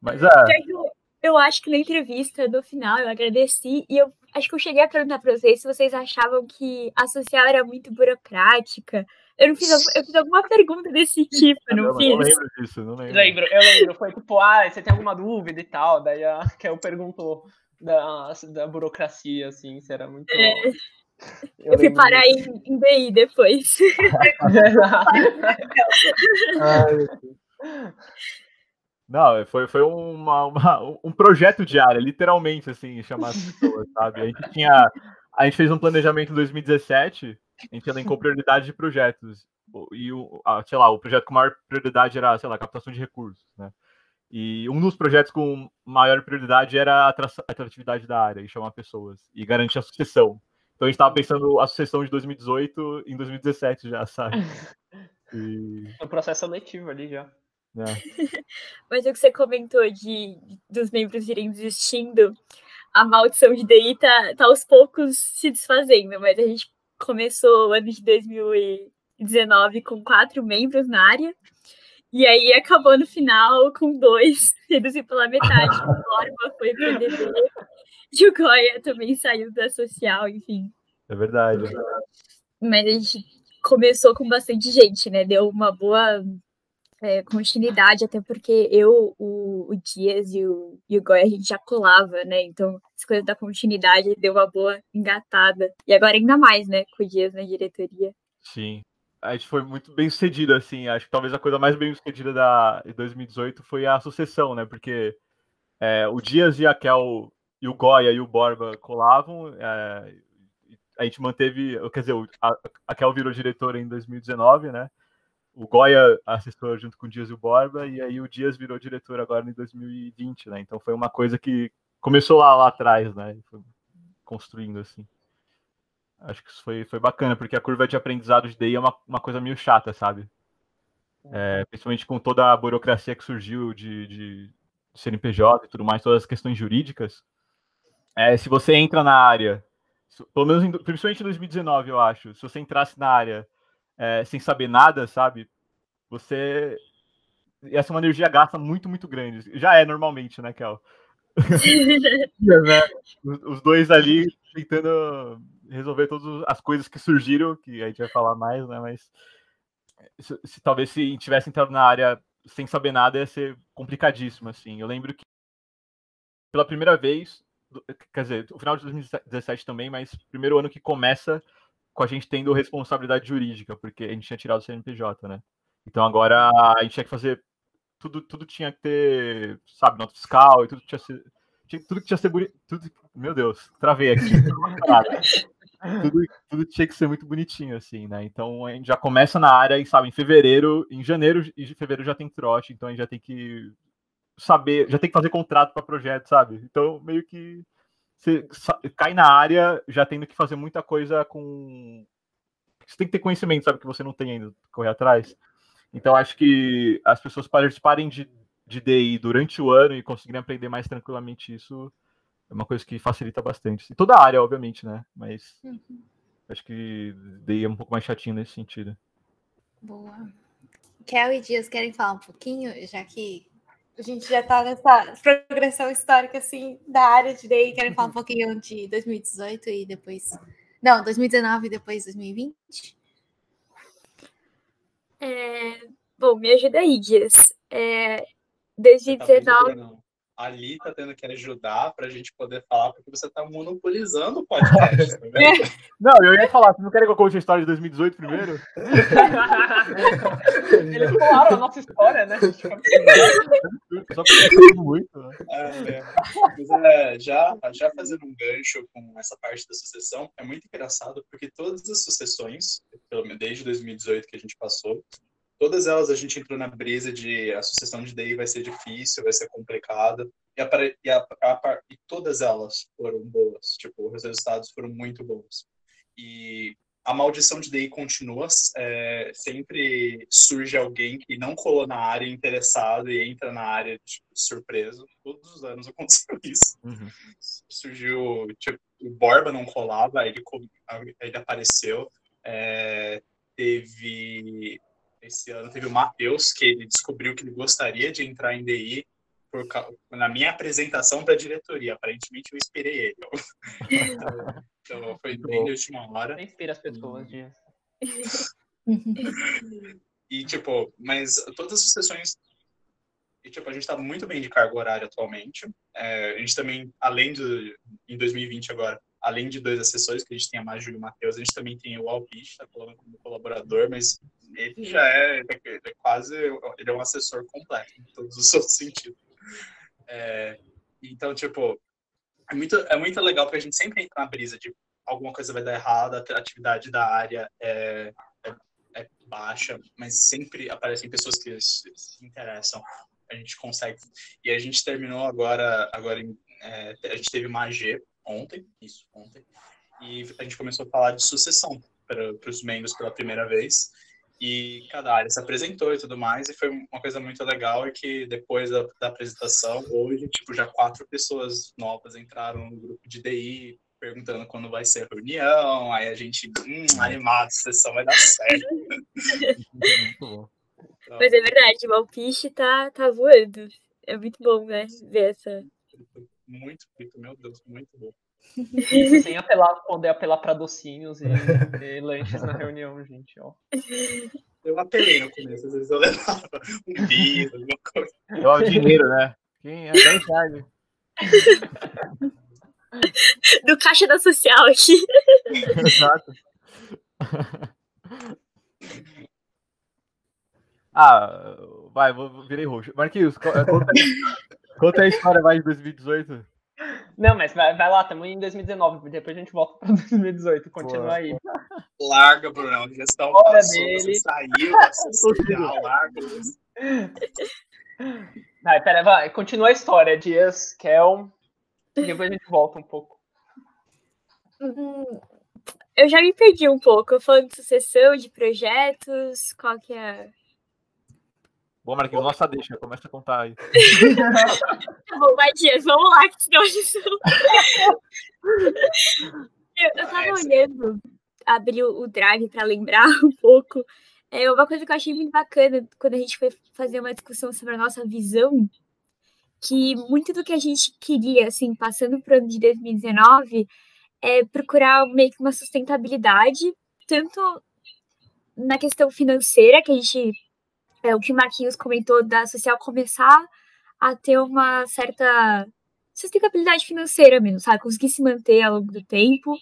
Mas é. Eu, eu acho que na entrevista, no final, eu agradeci e eu acho que eu cheguei a perguntar pra vocês se vocês achavam que a social era muito burocrática. Eu não fiz, eu fiz alguma pergunta desse tipo, eu não eu não fiz. lembro disso, não lembro. lembro, eu lembro, foi tipo, ah, você tem alguma dúvida e tal, daí a *laughs* Kel perguntou da, da burocracia, assim, se era muito... É. Eu fui lembro parar em, em DI depois. *laughs* *laughs* Não, foi, foi uma, uma- um projeto de área, literalmente, assim, chamar as pessoas, sabe? A gente tinha. A gente fez um planejamento em 2017, a gente elencou prioridade de projetos. O- E o, a- sei lá, o projeto com maior prioridade era, sei lá, captação de recursos, né? E um dos projetos com maior prioridade era a atra- atratividade da área e chamar pessoas e garantir a sucessão. Então a gente estava pensando a sucessão de 2018 em 2017 já, sabe? *laughs* E, No processo seletivo ali já. Né? *laughs* Mas o que você comentou de dos membros irem desistindo, a maldição de DI tá, tá aos poucos se desfazendo, mas a gente começou o ano de 2019 com quatro membros na área, e aí acabou no final com dois, *laughs* reduziu pela metade. O Borba foi pro DD, e o Goya também saiu da social, enfim. É verdade. Mas a gente começou com bastante gente, né? Deu uma boa é, continuidade, até porque eu, o, o Dias e o, e o Goya, a gente já colava, né? Então, as coisas da continuidade deu uma boa engatada. E agora ainda mais, né? Com o Dias na diretoria. Sim. A gente foi muito bem sucedido, assim. Acho que talvez a coisa mais bem sucedida da de 2018 foi a sucessão, né? Porque é, o Dias e a Kel e o Goya e o Borba colavam. é, a gente manteve, quer dizer, a, a Kel virou diretora em 2019, né? O Goya assessor junto com o Dias e o Borba, e aí o Dias virou diretor agora em 2020, né? Então foi uma coisa que começou lá, lá atrás, né? Foi construindo assim. Acho que isso foi, foi bacana, porque a curva de aprendizado de DI é uma, uma coisa meio chata, sabe? É, principalmente com toda a burocracia que surgiu de, de CNPJ e tudo mais, todas as questões jurídicas. É, se você entra na área, pelo menos em, principalmente em 2019, eu acho, se você entrasse na área é, sem saber nada, sabe? Você. Ia ser uma energia gasta muito, muito grande. Já é normalmente, né, Kel? *laughs* né? Os, dois ali tentando resolver todas as coisas que surgiram, que a gente vai falar mais, né? Mas se, se- talvez se tivesse entrado na área sem saber nada, ia ser complicadíssimo, assim. Eu lembro que pela primeira vez, quer dizer, o final de 2017 também, mas primeiro ano que começa com a gente tendo responsabilidade jurídica, porque a gente tinha tirado o CNPJ, né? Então agora a gente tinha que fazer tudo, tudo tinha que ter, sabe, nota fiscal e tudo tinha que ser, tinha- tudo que tinha que ser tudo, meu Deus, travei aqui. *laughs* Tudo, tudo tinha que ser muito bonitinho, assim, né? Então a gente já começa na área e, sabe, em fevereiro, em janeiro e fevereiro já tem trote, então a gente já tem que saber, já tem que fazer contrato para projeto, sabe? Então meio que você cai na área já tendo que fazer muita coisa com. Você tem que ter conhecimento, sabe, que você não tem ainda, correr atrás. Então acho que as pessoas participarem de, de DI durante o ano e conseguirem aprender mais tranquilamente isso é uma coisa que facilita bastante. E toda a área, obviamente, né? Mas acho que DI é um pouco mais chatinho nesse sentido. Boa. Kel e Dias querem falar um pouquinho, já que a gente já está nessa progressão histórica assim da área de DI, querem falar um pouquinho de 2018 e depois. Não, 2019 e depois 2020? É, bom, me ajuda aí, Dias. É, Você tá bem 2019. Ali tá tendo que ajudar pra gente poder falar, porque você tá monopolizando o podcast, tá vendo? *laughs* Não, eu ia falar, vocês não querem que eu conte a história de 2018 primeiro? *laughs* Eles falaram a nossa história, né? Só porque muito, né? É, é. Mas, é, já, já fazendo um gancho com essa parte da sucessão, é muito engraçado, porque todas as sucessões, pelo menos desde 2018 que a gente passou, todas elas a gente entrou na brisa de a sucessão de DI vai ser difícil, vai ser complicada, e, a, e, a, a, e todas elas foram boas, tipo, os resultados foram muito bons. E a maldição de DI continua, é, sempre surge alguém que não colou na área interessado e entra na área tipo, surpreso. Todos os anos *laughs* aconteceu isso. Uhum. Surgiu, tipo, o Borba não colava, ele, ele apareceu. É, teve esse ano teve o Matheus, que ele descobriu que ele gostaria de entrar em DI por, na minha apresentação para a diretoria. Aparentemente, eu inspirei ele. então, *laughs* então, foi bem de última hora. Inspira as pessoas, Dias. *laughs* e, tipo, mas todas as sessões. E, tipo, a gente está muito bem de carga horária atualmente. É, a gente também, além de. Em 2020 agora, além de dois assessores, que a gente tem a Maju e o Matheus, a gente também tem o Alpich, está falando como colaborador, mas ele já é, ele é, quase, ele é um assessor completo, em todos os *laughs* seus sentidos. É, então, tipo, é muito, é muito legal porque a gente sempre entra na brisa de alguma coisa vai dar errado, a atividade da área é, é, é baixa, mas sempre aparecem pessoas que se, se, interessam. A gente consegue. E a gente terminou agora, agora é, a gente teve uma AG ontem, isso, ontem, e a gente começou a falar de sucessão para os membros pela primeira vez. E cada área se apresentou e tudo mais, e foi uma coisa muito legal, é que depois da, da apresentação, hoje, tipo, já quatro pessoas novas entraram no grupo de DI, perguntando quando vai ser a reunião, aí a gente, hum, animado, a sessão vai dar certo. *laughs* muito bom. Então, Mas é verdade, o Alpiche tá, tá voando. É muito bom, né, ver essa... Muito, muito, meu Deus, muito bom. Sem apelar, poder apelar para docinhos e, *laughs* e, lanches na reunião, gente, ó. Eu apelei no começo, às vezes eu levava um bis, alguma coisa. É o dinheiro, né? Quem é 10 reais. Do caixa da social aqui. Exato. Ah, vai, vou, virei roxo. Marquinhos, conta, conta a história mais de 2018. Não, mas vai, vai lá, estamos em 2019, depois a gente volta para 2018, *laughs* continua aí. Larga, Bruno, gestão Hora passou, dele. você saiu, social, larga. Vai, pera, vai, continua a história, Dias, Kel, depois a gente volta um pouco. Hum, eu já me perdi um pouco, falando de sucessão, de projetos, qual que é Bom, Marquinhos, nossa deixa, começa a contar aí. tá *laughs* bom, Matias, vamos lá, que senão a gente *laughs* eu, eu tava olhando, abri o drive para lembrar *laughs* um pouco. É uma coisa que eu achei muito bacana quando a gente foi fazer uma discussão sobre a nossa visão, que muito do que a gente queria, assim, passando para o ano de 2019, é procurar meio que uma sustentabilidade, tanto na questão financeira, que a gente é, o que Marquinhos comentou da social começar a ter uma certa sustentabilidade financeira mesmo, sabe? Conseguir se manter ao longo do tempo.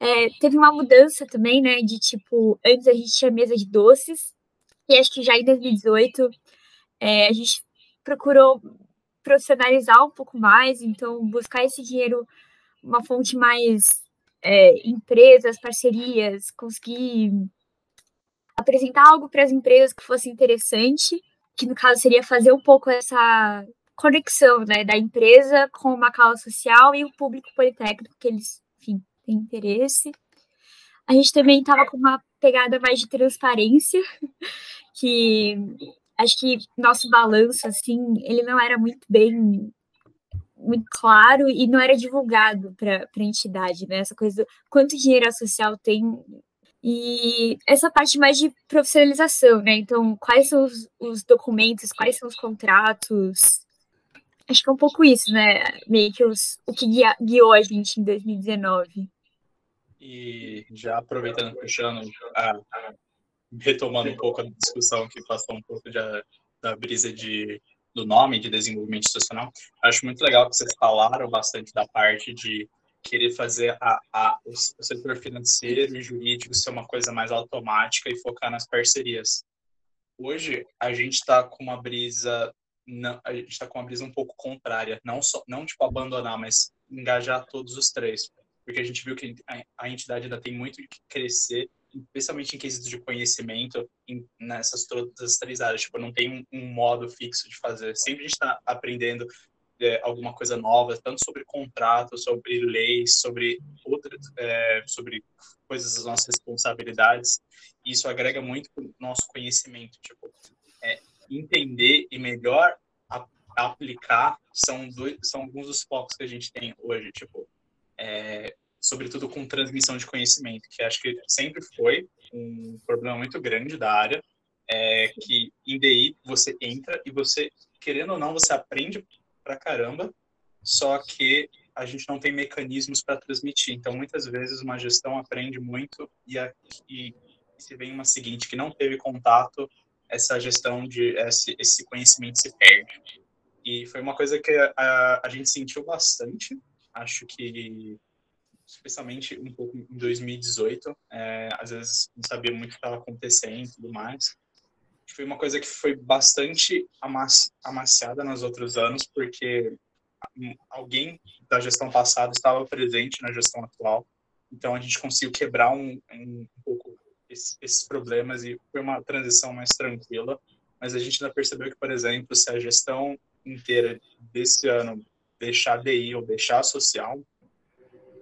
É, teve uma mudança também, né? De tipo, antes a gente tinha mesa de doces, e acho que já em 2018 é, a gente procurou profissionalizar um pouco mais, então buscar esse dinheiro, uma fonte mais é, empresas, parcerias, conseguir apresentar algo para as empresas que fosse interessante, que no caso seria fazer um pouco essa conexão né, da empresa com uma causa social e o público politécnico que eles, enfim, têm interesse. A gente também estava com uma pegada mais de transparência, *laughs* que acho que nosso balanço, assim, ele não era muito bem muito claro e não era divulgado para a entidade, né? Essa coisa quanto dinheiro a social tem e essa parte mais de profissionalização, né? Então, quais são os, os documentos, quais são os contratos? Acho que é um pouco isso, né? Meio que os, o que guia, guiou a gente em 2019. E já aproveitando, puxando, a, retomando um pouco a discussão que passou um pouco de, da brisa de do nome de desenvolvimento institucional, acho muito legal que vocês falaram bastante da parte de querer fazer a, a, o setor financeiro e jurídico ser uma coisa mais automática e focar nas parcerias. Hoje a gente está com uma brisa, não, a gente está com uma brisa um pouco contrária, não só, não tipo abandonar, mas engajar todos os três, porque a gente viu que a, entidade ainda tem muito que crescer especialmente em quesitos de conhecimento, em, nessas todas as três áreas. Tipo, não tem um, um modo fixo de fazer. Sempre a gente está aprendendo é, alguma coisa nova, tanto sobre contratos, sobre leis, sobre outras, é, sobre coisas das nossas responsabilidades. E isso agrega muito o nosso conhecimento. Tipo, é, entender e melhor a, aplicar são, dois, são alguns dos focos que a gente tem hoje. Tipo, é, sobretudo com transmissão de conhecimento, que acho que sempre foi um problema muito grande da área, é que em DI você entra e você, querendo ou não, você aprende pra caramba, só que a gente não tem mecanismos para transmitir. Então, muitas vezes, uma gestão aprende muito e, a, e se vem uma seguinte que não teve contato, essa gestão de esse, esse conhecimento se perde. E foi uma coisa que a, a, gente sentiu bastante. Acho que especialmente um pouco em 2018. É, às vezes não sabia muito o que estava acontecendo e tudo mais. Foi uma coisa que foi bastante amaciada nos outros anos, porque alguém da gestão passada estava presente na gestão atual. Então a gente conseguiu quebrar um, um, um pouco esses, problemas e foi uma transição mais tranquila. Mas a gente ainda percebeu que, por exemplo, se a gestão inteira desse ano deixar DI ou deixar social,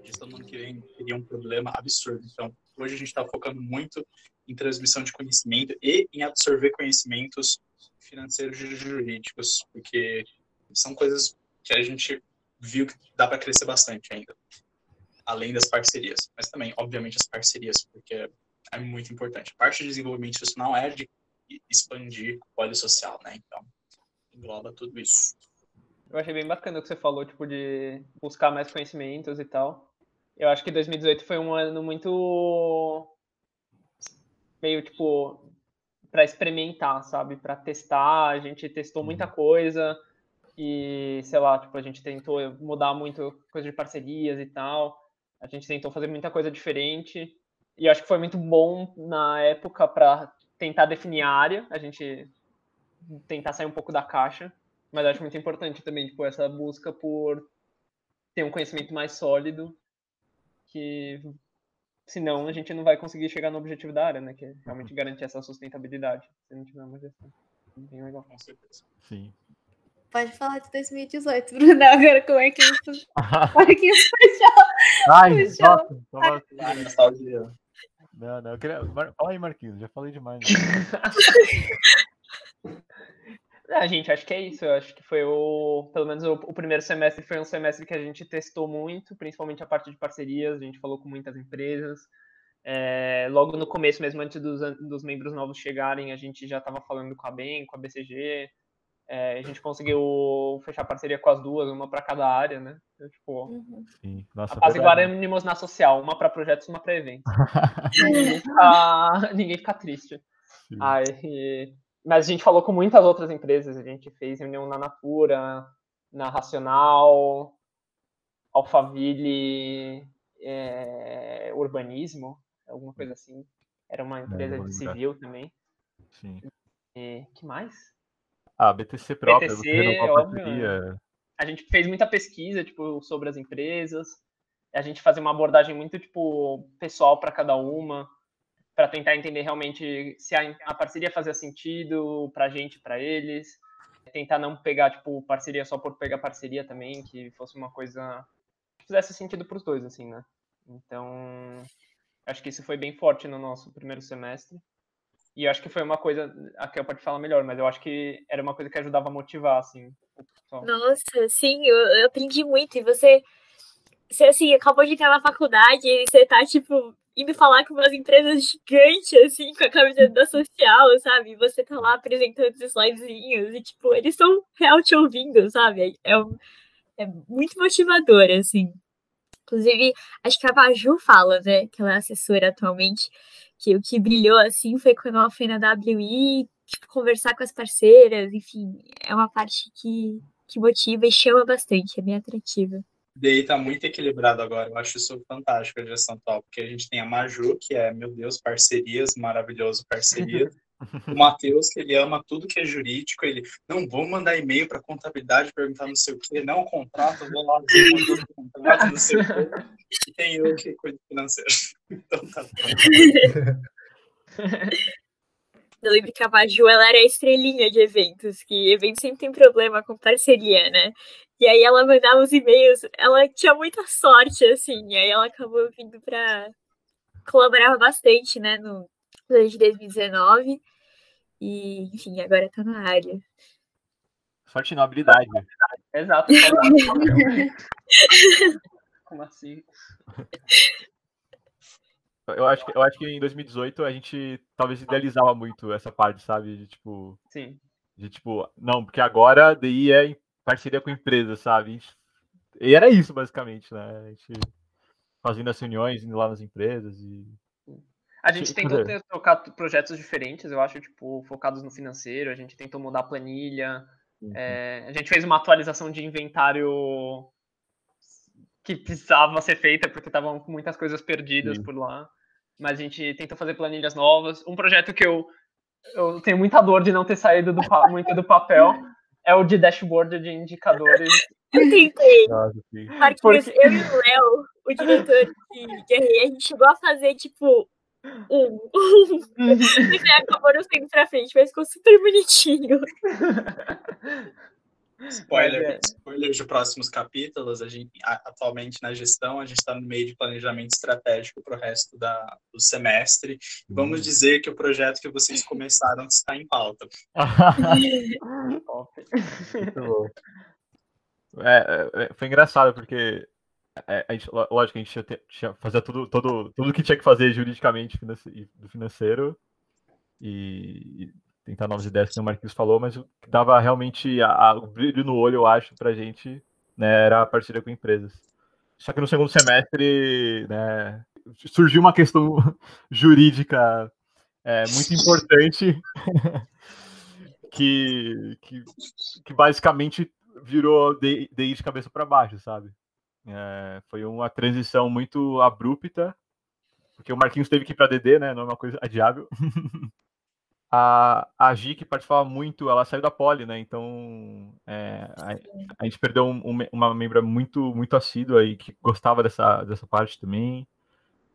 gestão do ano que vem teria um problema absurdo. Então, hoje a gente está focando muito em transmissão de conhecimento e em absorver conhecimentos financeiros e jurídicos, porque são coisas que a gente viu que dá para crescer bastante ainda, além das parcerias. Mas também, obviamente, as parcerias, porque é muito importante. A parte de desenvolvimento institucional é de expandir o óleo social, né? Então, engloba tudo isso. Eu achei bem bacana o que você falou, tipo, de buscar mais conhecimentos e tal. Eu acho que 2018 foi um ano muito meio tipo para experimentar, sabe? Para testar, a gente testou muita uhum. coisa e, sei lá, tipo, a gente tentou mudar muito coisa de parcerias e tal. A gente tentou fazer muita coisa diferente e acho que foi muito bom na época para tentar definir a área, a gente tentar sair um pouco da caixa, mas acho muito importante também, tipo, essa busca por ter um conhecimento mais sólido que senão a gente não vai conseguir chegar no objetivo da área, né? Que é realmente garantir essa sustentabilidade, se não tiver uma gestão. Bem legal. Com certeza. Sim. Pode falar de 2018, Bruno, agora como é que isso. *laughs* Marquinhos puxou. Ai, puxou. nossa, Ai, nostalgia. Não, não, eu queria. Fala aí, Marquinhos, já falei demais. *laughs* Ah, gente, acho que é isso. Eu acho que foi o. Pelo menos o, o, primeiro semestre foi um semestre que a gente testou muito, principalmente a parte de parcerias. A gente falou com muitas empresas. É, logo no começo, mesmo antes dos, dos membros novos chegarem, a gente já estava falando com a BEM, com a BCG. É, a gente conseguiu fechar parceria com as duas, uma para cada área, né? Eu, tipo, uhum. Sim. Nossa, apaziguaremos na social, uma para projetos, uma para eventos. *laughs* ninguém, fica, *laughs* ninguém fica triste. Sim. Aí, mas a gente falou com muitas outras empresas, a gente fez reunião na Natura, na Racional, Alphaville é, Urbanismo, alguma coisa assim. Era uma empresa de civil também. Sim. E, que mais? Ah, BTC própria, BTC, óbvio. A gente fez muita pesquisa, tipo, sobre as empresas. A gente fazia uma abordagem muito, tipo, pessoal para cada uma para tentar entender realmente se a, a parceria fazia sentido para a gente, para eles. Tentar não pegar, tipo, parceria só por pegar parceria também, que fosse uma coisa que fizesse sentido para os dois, assim, né? Então, acho que isso foi bem forte no nosso primeiro semestre. E acho que foi uma coisa, a eu pode falar melhor, mas eu acho que era uma coisa que ajudava a motivar, assim. Nossa, sim, eu, eu aprendi muito. E você, você, assim, acabou de entrar na faculdade e você tá, tipo, indo falar com umas empresas gigantes, assim, com a camisa da social, sabe? Você tá lá apresentando os slidezinhos e, tipo, eles estão real te ouvindo, sabe? É, um, é muito motivador, assim. Inclusive, acho que a Baju fala, né, que ela é assessora atualmente, que o que brilhou, assim, foi quando ela foi na WI tipo, conversar com as parceiras, enfim, é uma parte que, que motiva e chama bastante, é bem atrativa. DI tá muito equilibrado agora, eu acho isso fantástico a gestão atual, porque a gente tem a Maju, que é, meu Deus, parcerias, maravilhoso parceria. *laughs* O Matheus, que ele ama tudo que é jurídico, ele, não, vou mandar e-mail para contabilidade, perguntar não sei o quê, não, contrato, vou lá ver o contrato, não sei o quê. E tem eu que cuido financeiro. *laughs* Então tá bom. *laughs* Eu lembro que a Maju, ela era a estrelinha de eventos, que evento sempre tem problema com parceria, né? E aí ela mandava os e-mails, ela tinha muita sorte, assim, e aí ela acabou vindo para colaborar bastante, né, no ano de 2019. E, enfim, agora tá na área. Sorte na habilidade. Exato. *laughs* Como assim? Eu acho, que, eu acho que em 2018 a gente talvez idealizava muito essa parte, sabe? De tipo. Sim. De tipo, não, porque agora a DI é parceria com empresa, sabe? E era isso, basicamente, né? A gente fazendo as reuniões, indo lá nas empresas e. A gente tentou ter, tocar projetos diferentes, eu acho, tipo, focados no financeiro, a gente tentou mudar a planilha, uhum. é, a gente fez uma atualização de inventário que precisava ser feita, porque estavam com muitas coisas perdidas Sim. por lá. Mas a gente tentou fazer planilhas novas. Um projeto que eu, eu tenho muita dor de não ter saído do, muito do papel é o de dashboard de indicadores. Eu tentei. Marquinhos, porque... eu e o Léo, o diretor de, de RE, a gente chegou a fazer, tipo, um. Uhum. e acabou não saindo pra frente, mas ficou super bonitinho. *laughs* Spoiler, é. spoilers de próximos capítulos. A gente, atualmente na gestão, a gente está no meio de planejamento estratégico para o resto da, do semestre. Vamos hum. dizer que o projeto que vocês começaram está em pauta. é, é, foi engraçado porque é, a gente, lógico, a gente tinha, tinha fazia tudo, todo, tudo que tinha que fazer juridicamente do financeiro e, tentar novas ideias, que o Marquinhos falou, mas o que dava realmente a, a, o brilho no olho, eu acho, pra gente, né, era a parceria com empresas. Só que no segundo semestre, né, surgiu uma questão *laughs* jurídica é, muito importante *laughs* que, que, que, basicamente virou DI de cabeça para baixo, sabe? É, foi uma transição muito abrupta, porque o Marquinhos teve que ir para DD, né? Não é uma coisa adiável. *laughs* a, a Gi, que participava muito, ela saiu da Poli, né? Então é, a, a, gente perdeu um, um, uma membra muito, muito assídua e que gostava dessa, dessa parte também.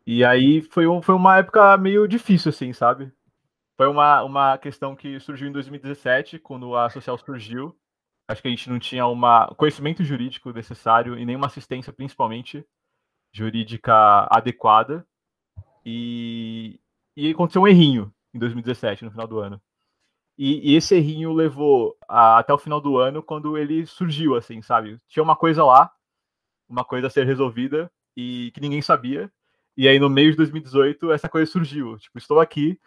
E aí foi, um, foi uma época meio difícil, assim, sabe? Foi uma, uma questão que surgiu em 2017, quando a Social surgiu. Acho que a gente não tinha um conhecimento jurídico necessário e nenhuma assistência, principalmente jurídica adequada. E, e aconteceu um errinho em 2017, no final do ano. E, e esse errinho levou a, até o final do ano, quando ele surgiu, assim, sabe? Tinha uma coisa lá, uma coisa a ser resolvida, e que ninguém sabia. E aí, no meio de 2018, essa coisa surgiu. Tipo, estou aqui,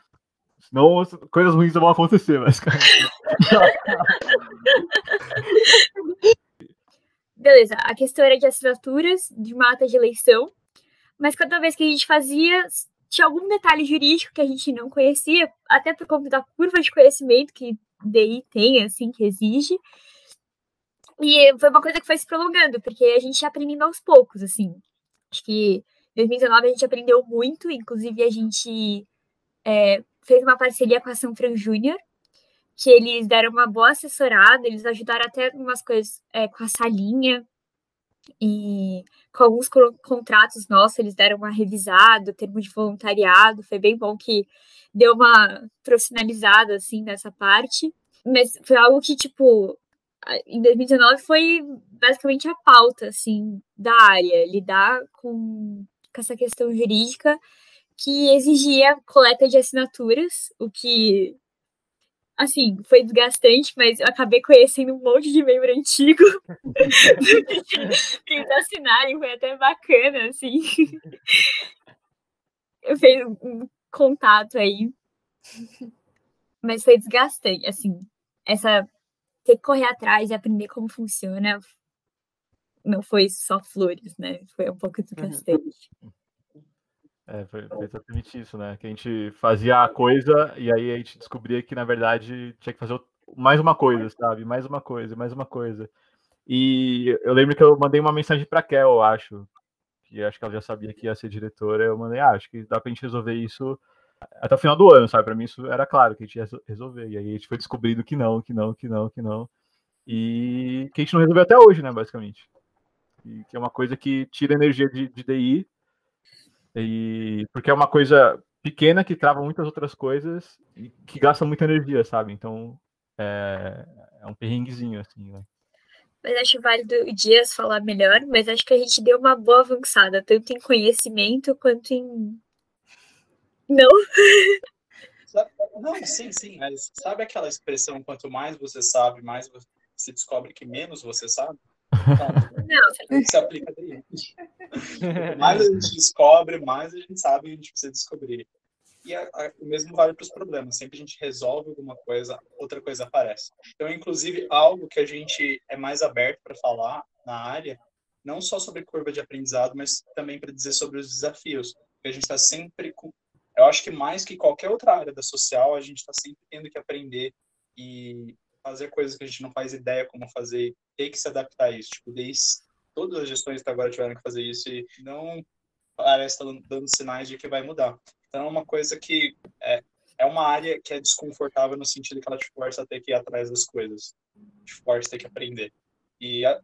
senão coisas ruins vão acontecer, mas. *laughs* Beleza, a questão era de assinaturas, de mata de eleição, mas cada vez que a gente fazia, tinha algum detalhe jurídico que a gente não conhecia, até por conta da curva de conhecimento que DI tem, assim, que exige. E foi uma coisa que foi se prolongando, porque a gente ia aprendendo aos poucos, assim. Acho que em 2019 a gente aprendeu muito, inclusive a gente é, fez uma parceria com a São Fran Júnior, que eles deram uma boa assessorada, eles ajudaram até umas coisas é, com a salinha, e com alguns contratos nossos, eles deram uma revisada, termo de voluntariado, foi bem bom que deu uma profissionalizada, assim, nessa parte. Mas foi algo que, tipo, em 2019 foi basicamente a pauta, assim, da área, lidar com, com essa questão jurídica que exigia coleta de assinaturas, o que assim, foi desgastante, mas eu acabei conhecendo um monte de membro antigo *laughs* pra eles assinarem, foi até bacana, assim. Eu fiz um contato aí. Mas foi desgastante, assim, essa ter que correr atrás e aprender como funciona não foi só flores, né? Foi um pouco desgastante. É, foi, foi exatamente isso, né? Que a gente fazia a coisa e aí a gente descobria que, na verdade, tinha que fazer mais uma coisa, sabe? Mais uma coisa, mais uma coisa. E eu lembro que eu mandei uma mensagem para Kel, eu acho, que acho que ela já sabia que ia ser diretora. Eu mandei, ah, acho que dá pra gente resolver isso até o final do ano, sabe? Para mim isso era claro que a gente ia resolver. E aí a gente foi descobrindo que não, que não, que não, que não. E que a gente não resolveu até hoje, né, basicamente. E que é uma coisa que tira energia de, de DI e porque é uma coisa pequena que trava muitas outras coisas e que gasta muita energia, sabe? Então é, é um perrenguezinho, assim, né? Mas acho válido o Dias falar melhor, mas acho que a gente deu uma boa avançada, tanto em conhecimento quanto em. Não? Não, sim, sim. Mas sabe aquela expressão, quanto mais você sabe, mais você descobre que menos você sabe? Não, se aplica daí. mais a gente descobre, mais a gente sabe que a gente precisa descobrir. E a, a, o mesmo vale para os problemas. Sempre a gente resolve alguma coisa, outra coisa aparece. Então, inclusive, algo que a gente é mais aberto para falar na área, não só sobre curva de aprendizado, mas também para dizer sobre os desafios. Porque a gente está sempre com. Eu acho que mais que qualquer outra área da social, a gente está sempre tendo que aprender e fazer coisas que a gente não faz ideia como fazer, ter que se adaptar a isso. Tipo, desde todas as gestões até agora tiveram que fazer isso e não parece estar dando sinais de que vai mudar. Então é uma coisa que é, é uma área que é desconfortável no sentido que ela te força a ter que ir atrás das coisas, te força a ter que aprender. E a,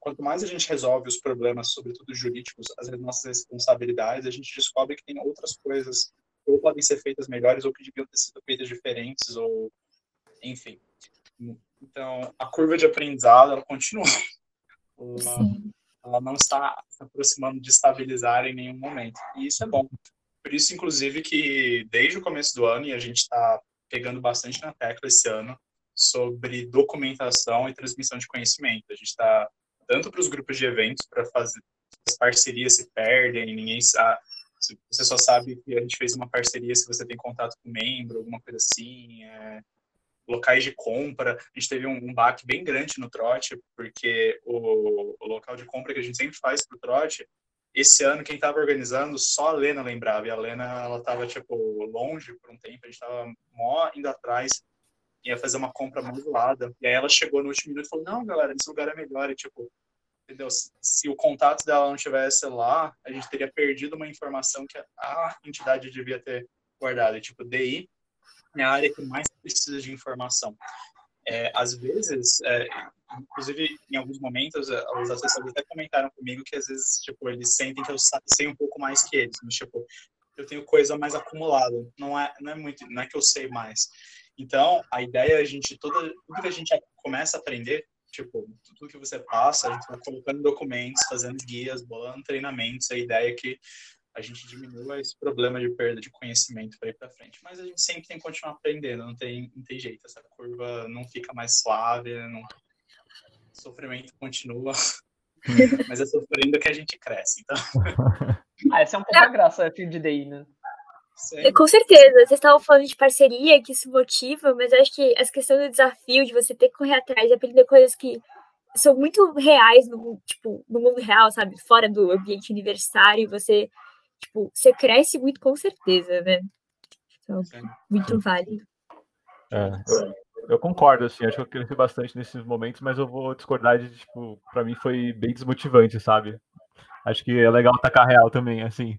quanto mais a gente resolve os problemas, sobretudo jurídicos, as nossas responsabilidades, a gente descobre que tem outras coisas que ou podem ser feitas melhores ou que deviam ter sido feitas diferentes ou enfim. Então, a curva de aprendizado, ela continua. Ela, ela, não está se aproximando de estabilizar em nenhum momento. E isso é bom. Por isso, inclusive, que desde o começo do ano, e a gente está pegando bastante na tecla esse ano, sobre documentação e transmissão de conhecimento. A gente está, tanto para os grupos de eventos, para fazer as parcerias se perdem, ninguém sabe. Você só sabe que a gente fez uma parceria se você tem contato com membro, alguma coisa assim. É, locais de compra. A gente teve um, um baque bem grande no trote, porque o, o, local de compra que a gente sempre faz para o trote, esse ano quem estava organizando, só a Lena lembrava. E a Lena, ela estava, tipo, longe por um tempo, a gente estava mó indo atrás, ia fazer uma compra modulada. E aí ela chegou no último minuto e falou, não, galera, esse lugar é melhor. E, tipo, entendeu? Se, se o contato dela não tivesse lá, a gente teria perdido uma informação que a entidade devia ter guardado. E, tipo, DI é a área que mais precisa de informação. É, às vezes, é, inclusive em alguns momentos, é, os assessores até comentaram comigo que às vezes, tipo, eles sentem que eu sei um pouco mais que eles, mas, tipo, eu tenho coisa mais acumulada, não é, não é muito, não é que eu sei mais. Então, a ideia é a gente, toda, tudo que a gente começa a aprender, tipo, tudo que você passa, a gente vai colocando documentos, fazendo guias, bolando treinamentos, a ideia é que a gente diminua esse problema de perda de conhecimento para ir para frente. Mas a gente sempre tem que continuar aprendendo, não tem, não tem jeito. Essa curva não fica mais suave, não... o sofrimento continua. *laughs* Mas é sofrendo que a gente cresce. Então... ah, essa é um pouco a graça de DI, né? Sim. Com certeza, vocês estavam falando de parceria, que isso motiva, mas eu acho que essa questão do desafio, de você ter que correr atrás, de aprender coisas que são muito reais no, tipo, no mundo real, sabe? Fora do ambiente universitário, você tipo, você cresce muito com certeza, né? Então, muito válido. É, eu, eu, concordo, assim, acho que eu cresci bastante nesses momentos, mas eu vou discordar de, tipo, pra mim foi bem desmotivante, sabe? Acho que é legal tacar real também, assim.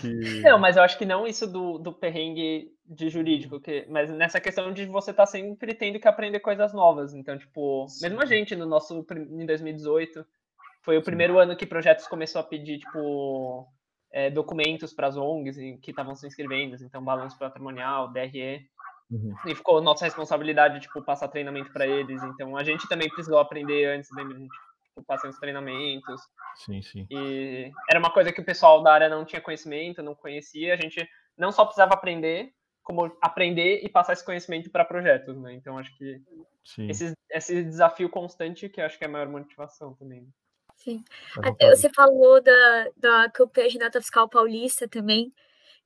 Que... Não, mas eu acho que não isso do, do perrengue de jurídico, que, mas nessa questão de você estar tá sempre tendo que aprender coisas novas. Então, tipo, Sim. mesmo a gente no nosso em 2018, foi o Sim. primeiro ano que projetos começou a pedir, tipo, é, documentos para as ONGs que estavam se inscrevendo, então balanço patrimonial, DRE. Uhum. E ficou nossa responsabilidade, tipo, passar treinamento para eles. Então a gente também precisou aprender antes da gente tipo, passar os treinamentos. Sim, sim. E era uma coisa que o pessoal da área não tinha conhecimento, não conhecia. A gente não só precisava aprender, como aprender e passar esse conhecimento para projetos, né? Então acho que esse, esse desafio constante que acho que é a maior motivação também. Sim. Você falou da, da campanha de nota fiscal paulista também,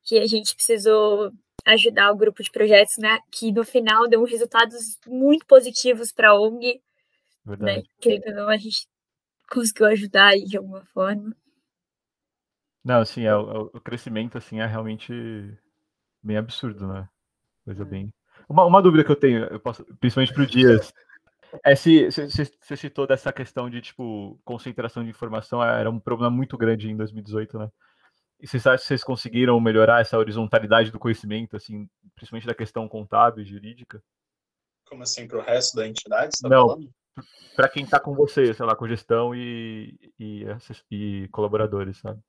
que a gente precisou ajudar o grupo de projetos, né? Que no final deu resultados muito positivos para a ONG. Né, Verdade. Né? Querendo ou não, a gente conseguiu ajudar de alguma forma. Não, assim, é, o, o crescimento assim é realmente bem absurdo, né? Coisa bem. Uma, uma dúvida que eu tenho, eu posso, principalmente para o Dias, é você citou dessa questão de tipo concentração de informação era um problema muito grande em 2018, né? E vocês acham que vocês conseguiram melhorar essa horizontalidade do conhecimento, assim, principalmente da questão contábil e jurídica? Como assim, para o resto da entidade? Tá Não, para quem está com você, sei lá, com gestão e, e, e colaboradores, sabe?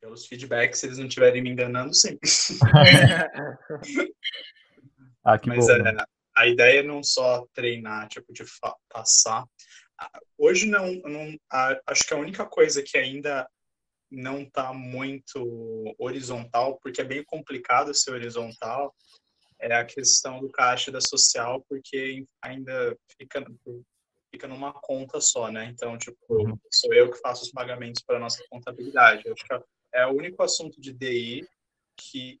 Pelos feedbacks, se eles não estiverem me enganando, sim. *laughs* *laughs* ah, que Mas bom. É, né? A ideia é não só treinar, tipo, de passar. Hoje não, não a, acho que a única coisa que ainda não está muito horizontal, porque é bem complicado ser horizontal, é a questão do caixa da social, porque ainda fica, fica numa conta só, né? Então, tipo, uhum. sou eu que faço os pagamentos para nossa contabilidade. Eu acho que é o único assunto de DI que,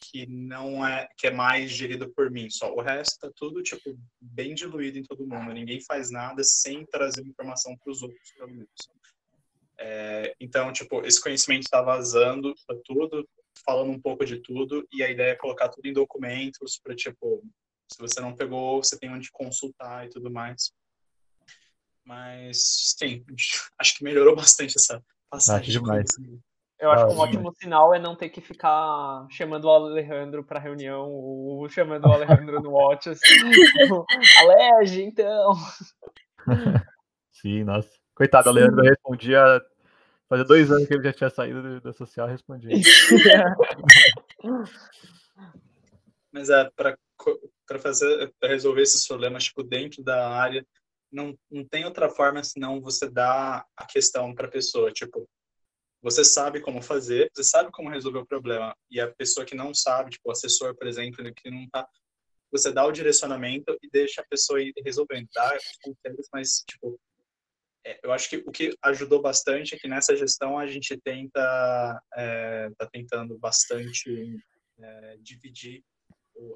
que não é que é mais gerido por mim só. O resto tá tudo tipo bem diluído em todo mundo. Ninguém faz nada sem trazer informação para os outros, pelo menos. É, então, tipo, esse conhecimento está vazando para tudo, falando um pouco de tudo, e a ideia é colocar tudo em documentos para, tipo, se você não pegou, você tem onde consultar e tudo mais. Mas, sim, *laughs* acho que melhorou bastante essa passagem. Ah, demais. Eu acho que um ótimo sinal é não ter que ficar chamando o Alejandro para reunião ou chamando o Alejandro no WhatsApp. Alege, então. *laughs* Sim, nossa. Coitado, o Alejandro respondia. Fazia dois anos que ele já tinha saído da social respondia. *laughs* Mas é, para fazer pra resolver esses problemas, tipo, dentro da área, não, não tem outra forma senão você dar a questão para a pessoa. Tipo, você sabe como fazer, você sabe como resolver o problema, e a pessoa que não sabe, tipo o assessor, por exemplo, que não tá, você dá o direcionamento e deixa a pessoa ir resolvendo, dá conselhos, mas, tipo, é, eu acho que o que ajudou bastante é que nessa gestão a gente tenta, é, tá tentando bastante é, dividir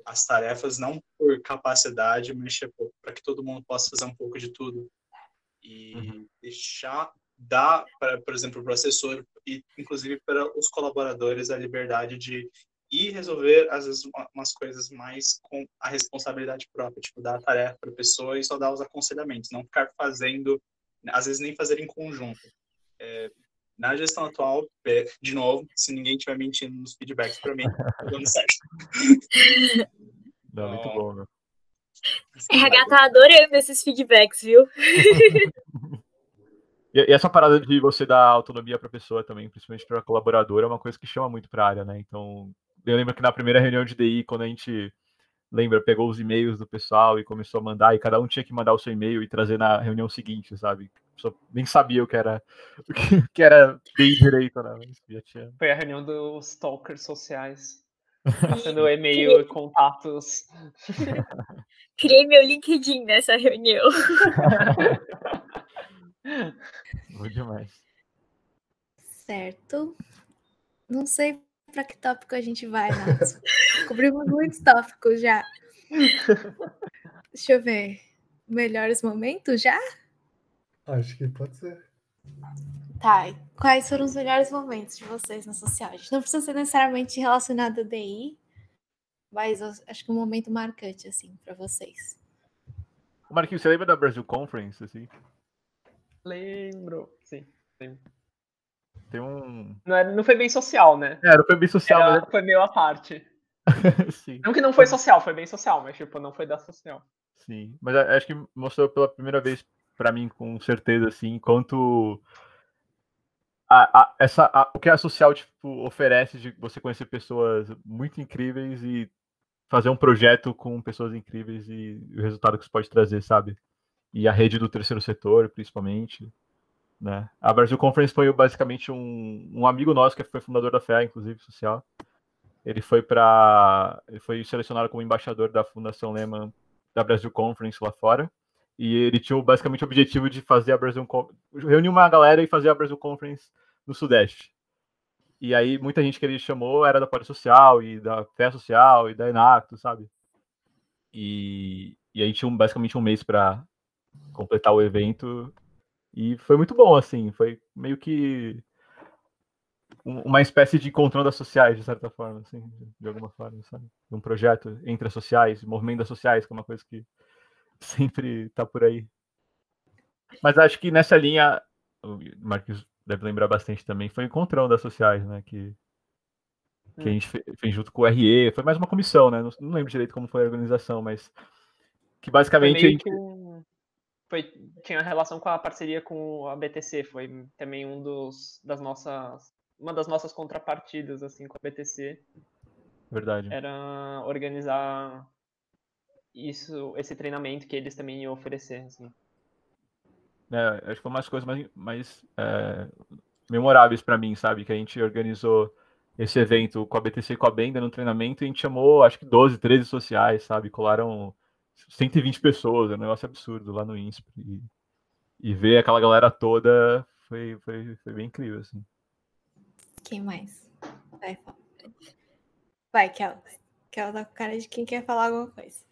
as tarefas, não por capacidade, mas, tipo, para que todo mundo possa fazer um pouco de tudo. E uhum. deixar dá, para, por exemplo, para o assessor e, inclusive, para os colaboradores a liberdade de ir resolver, às vezes, umas coisas mais com a responsabilidade própria, tipo, dar a tarefa para a pessoa e só dar os aconselhamentos, não ficar fazendo, às vezes, nem fazer em conjunto. É, na gestão atual, é, de novo, se ninguém estiver mentindo nos feedbacks para mim, tá dando certo. *laughs* Não, muito bom, meu. RH tá adorando esses feedbacks, viu? *laughs* E, essa parada de você dar autonomia para a pessoa também, principalmente para colaborador, é uma coisa que chama muito para a área, né? Então, eu lembro que na primeira reunião de DI, quando a gente lembra, pegou os e-mails do pessoal e começou a mandar, e cada um tinha que mandar o seu e-mail e trazer na reunião seguinte, sabe? A nem sabia o que era *laughs* o que, que era bem direito, né? já tinha... Foi a reunião dos talkers sociais. *laughs* Passando e-mail e contatos. *laughs* Criei meu LinkedIn nessa reunião. Muito demais. Certo. Não sei para que tópico a gente vai, Nath. *laughs* Cobrimos muitos tópicos já. Deixa eu ver. Melhores momentos já? Acho que pode ser. Tá. Quais foram os melhores momentos de vocês na social? A gente não precisa ser necessariamente relacionado a DI, mas acho que um momento marcante, assim, para vocês. Marquinhos, você lembra da Brasil Conference, assim? Lembro, sim. Lembro. Tem um. Não, era, não foi bem social, né? É, não foi bem social, era, mas. Foi meio à parte. *laughs* sim. Não que não foi social, foi bem social, mas tipo, não foi da social. Sim, mas acho que mostrou pela primeira vez para mim com certeza assim, quanto a, a, essa, a, o que a social tipo, oferece de você conhecer pessoas muito incríveis e fazer um projeto com pessoas incríveis e o resultado que isso pode trazer, sabe? E a rede do terceiro setor, principalmente. Né? A Brasil Conference foi basicamente um, um amigo nosso que foi fundador da FEA, inclusive social. Ele foi para, ele foi selecionado como embaixador da Fundação Lehman da Brasil Conference lá fora. E ele tinha basicamente o objetivo de fazer a Brasil reunir uma galera e fazer a Brasil Conference no Sudeste. E aí muita gente que ele chamou era da Poli Social e da FEA Social e da Enacto, sabe? E, e aí tinha basicamente um mês para completar o evento. E foi muito bom, assim. Foi meio que uma espécie de encontrão sociais, de certa forma, assim, de alguma forma, sabe? Um projeto entre as sociais, movimento das sociais, que é uma coisa que *laughs* sempre tá por aí. Mas acho que nessa linha, o Marcos deve lembrar bastante também, foi o encontrão das sociais, né? Que, que a gente fez junto com o RE, foi mais uma comissão, né? Não, não lembro direito como foi a organização, mas que basicamente a gente... foi, tinha relação com a parceria com a BTC, foi também um dos das nossas uma das nossas contrapartidas assim com a BTC. Verdade. Era organizar isso, esse treinamento que eles também iam oferecer, assim. É, acho que foi uma das coisas mais, mais é, memoráveis para mim, sabe? Que a gente organizou esse evento com a BTC e com a Benda no treinamento e a gente chamou, acho que 12, 13 sociais, sabe? Colaram 120 pessoas, é um negócio absurdo lá no INSP. E, e ver aquela galera toda foi, foi, foi bem incrível, assim. Quem mais? Vai, Vai, Kel. Kel tá com cara de quem quer falar alguma coisa.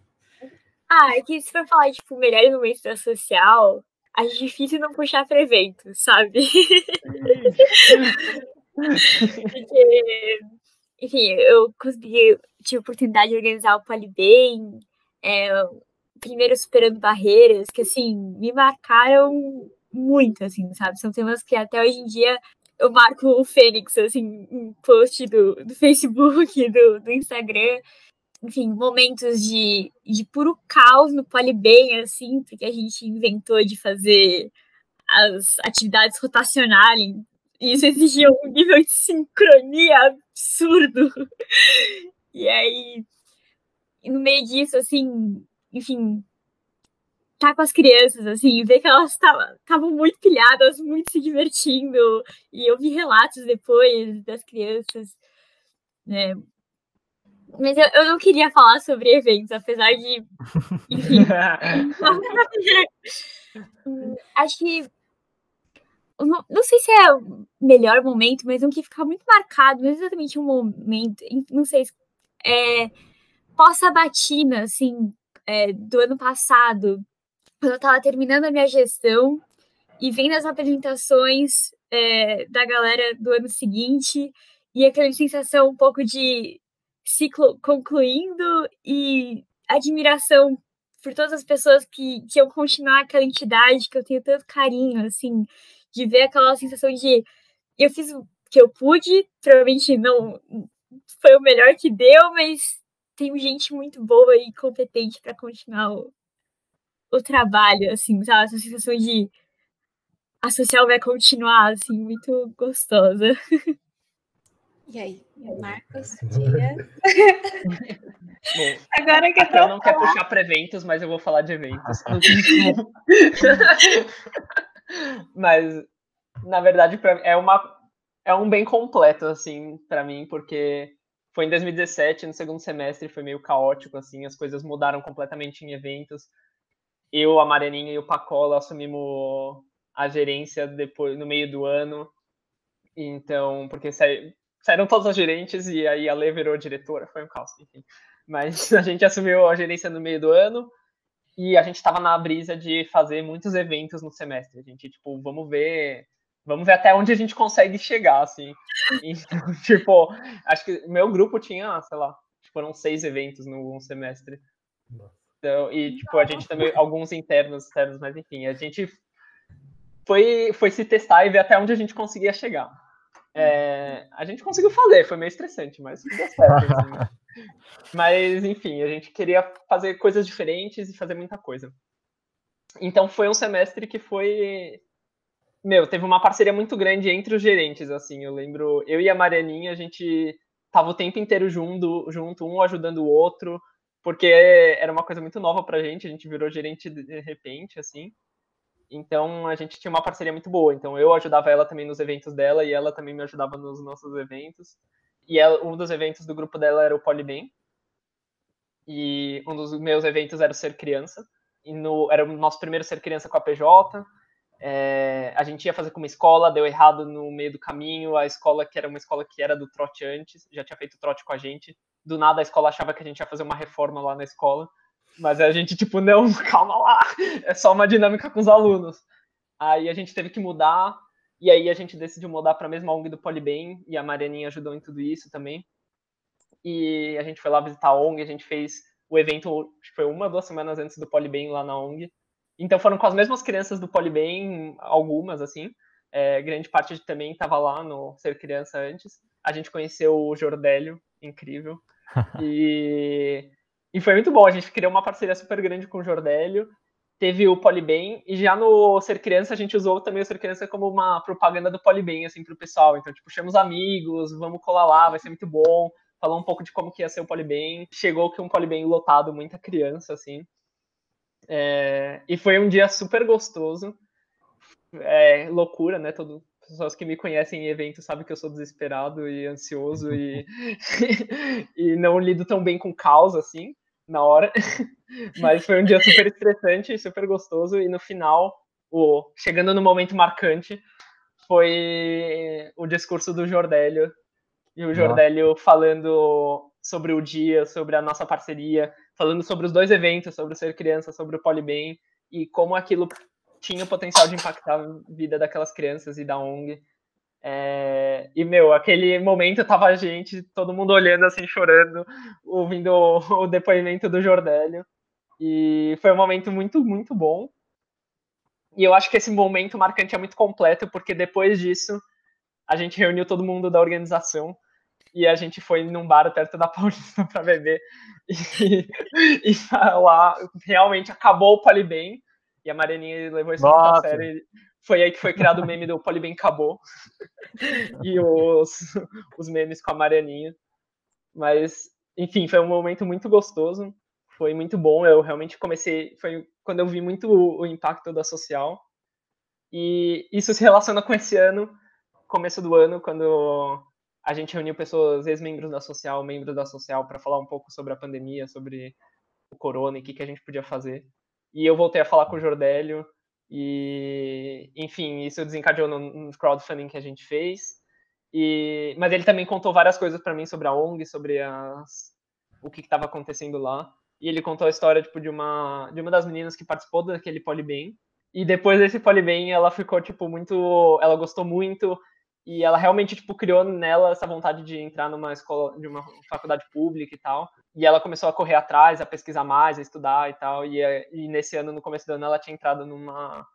Ah, é que se for falar, tipo, melhores momentos da social, acho difícil não puxar para evento, sabe? Porque, enfim, eu consegui, tive a oportunidade de organizar o Polibem, é, primeiro superando barreiras, que assim, me marcaram muito, assim, sabe? São temas que até hoje em dia eu marco o Fênix, assim, em post do, do Facebook, *laughs* do, do Instagram. Enfim, momentos de, de puro caos no Polibem, assim, porque a gente inventou de fazer as atividades rotacionarem. E isso exigia um nível de sincronia absurdo. *laughs* E aí, no meio disso, assim, enfim, tá com as crianças, assim, ver que elas estavam muito pilhadas, muito se divertindo, e eu vi relatos depois das crianças, né? Mas eu, eu não queria falar sobre eventos, apesar de. Enfim. *laughs* *laughs* Acho que. Não, não, sei se é o melhor momento, mas um que fica muito marcado, não é exatamente um momento, não sei, é pós-sabatina, assim, é, do ano passado, quando eu estava terminando a minha gestão e vendo as apresentações é, da galera do ano seguinte e aquela sensação um pouco de ciclo concluindo e admiração por todas as pessoas que, que iam continuar aquela entidade que eu tenho tanto carinho, assim, de ver aquela sensação de eu fiz o que eu pude, provavelmente não foi o melhor que deu, mas tem gente muito boa e competente para continuar o, o trabalho, assim, sabe? Essa sensação de a social vai continuar, assim, muito gostosa. E aí, Marcos, *laughs* dia. Bom, Agora que eu não quer puxar para eventos, mas eu vou falar de eventos. *laughs* mas, na verdade, é, uma, é um bem completo, assim, para mim, porque foi em 2017, no segundo semestre, foi meio caótico, assim, as coisas mudaram completamente em eventos. Eu, a Marianinha e o Pacola assumimos a gerência depois no meio do ano. Então, porque saíram todos os gerentes e aí a Lê virou diretora, foi um caos, enfim. Mas *laughs* a gente assumiu a gerência no meio do ano e a gente estava na brisa de fazer muitos eventos no semestre. A gente, tipo, vamos ver vamos ver até onde a gente consegue chegar, assim. *laughs* Então, tipo, acho que meu grupo tinha, sei lá, foram seis eventos no semestre. Então, e, tipo, a gente também, alguns internos, externos, mas enfim, a gente foi, foi se testar e ver até onde a gente conseguia chegar. É, a gente conseguiu fazer, foi meio estressante, mas deu certo. Assim. *laughs* mas, enfim, a gente queria fazer coisas diferentes e fazer muita coisa. Então, foi um semestre que foi meu, teve uma parceria muito grande entre os gerentes, assim. Eu lembro, eu e a Marianinha, a gente tava o tempo inteiro junto, junto um ajudando o outro, porque era uma coisa muito nova pra gente, a gente virou gerente de repente, assim. Então a gente tinha uma parceria muito boa. Então eu ajudava ela também nos eventos dela e ela também me ajudava nos nossos eventos. E ela, um dos eventos do grupo dela era o Polibem. E um dos meus eventos era o Ser Criança. E no, era o nosso primeiro Ser Criança com a PJ. É, a gente ia fazer com uma escola, deu errado no meio do caminho. A escola, que era uma escola que era do trote antes, já tinha feito trote com a gente. Do nada a escola achava que a gente ia fazer uma reforma lá na escola. Mas a gente, tipo, não, *laughs* calma lá, é só uma dinâmica com os alunos. Aí a gente teve que mudar. E aí a gente decidiu mudar para a mesma ONG do Polibem, e a Marianinha ajudou em tudo isso também. E a gente foi lá visitar a ONG, a gente fez o evento, acho que foi uma, duas semanas antes do Polibem lá na ONG. Então foram com as mesmas crianças do Polibem, algumas, assim. É, grande parte também estava lá no Ser Criança antes. A gente conheceu o Jordélio, incrível. *laughs* e, e foi muito bom. A gente criou uma parceria super grande com o Jordélio. Teve o Polibem. E já no Ser Criança, a gente usou também o Ser Criança como uma propaganda do Polibem, assim, pro pessoal. Então, tipo, chamamos amigos, vamos colar lá, vai ser muito bom. Falou um pouco de como que ia ser o Polibem. Chegou que um Polibem lotado, muita criança, assim. É, e foi um dia super gostoso. É, loucura, né? Todo, pessoas que me conhecem em eventos sabem que eu sou desesperado e ansioso e, *laughs* e não lido tão bem com caos assim na hora. *laughs* Mas foi um dia super estressante, super gostoso e no final, o chegando no momento marcante, foi o discurso do Jordélio e o Jordélio falando sobre o dia, sobre a nossa parceria, falando sobre os dois eventos, sobre o Ser Criança, sobre o Polibem, e como aquilo tinha o potencial de impactar a vida daquelas crianças e da ONG. É... E, meu, aquele momento tava a gente, todo mundo olhando assim, chorando, ouvindo o, *laughs* o depoimento do Jordélio. E foi um momento muito, muito bom. E eu acho que esse momento marcante é muito completo, porque depois disso, a gente reuniu todo mundo da organização e a gente foi num bar perto da *laughs* Paulista para beber. E, e lá realmente acabou o Polibem. E a Marianinha levou isso muito a sério. Foi aí que foi criado o meme do Polibem acabou. e os, os memes com a Marianinha. Mas, enfim, foi um momento muito gostoso. Foi muito bom. Eu realmente comecei. Foi quando eu vi muito o, o impacto da social. E isso se relaciona com esse ano, começo do ano, quando a gente reuniu pessoas, ex-membros da social, membros da social, para falar um pouco sobre a pandemia, sobre o corona e o que, que a gente podia fazer. E eu voltei a falar com o Jordélio, e, enfim, isso desencadeou no, crowdfunding que a gente fez. E, mas ele também contou várias coisas para mim sobre a ONG, sobre as, o que estava acontecendo lá. E ele contou a história tipo, de, uma, de uma das meninas que participou daquele Polibem. E depois desse Polibem, ela ficou tipo muito. Ela gostou muito e ela realmente tipo criou nela essa vontade de entrar numa escola, de uma faculdade pública e tal. E ela começou a correr atrás, a pesquisar mais, a estudar e tal. E, e nesse ano, no começo do ano, ela tinha entrado numa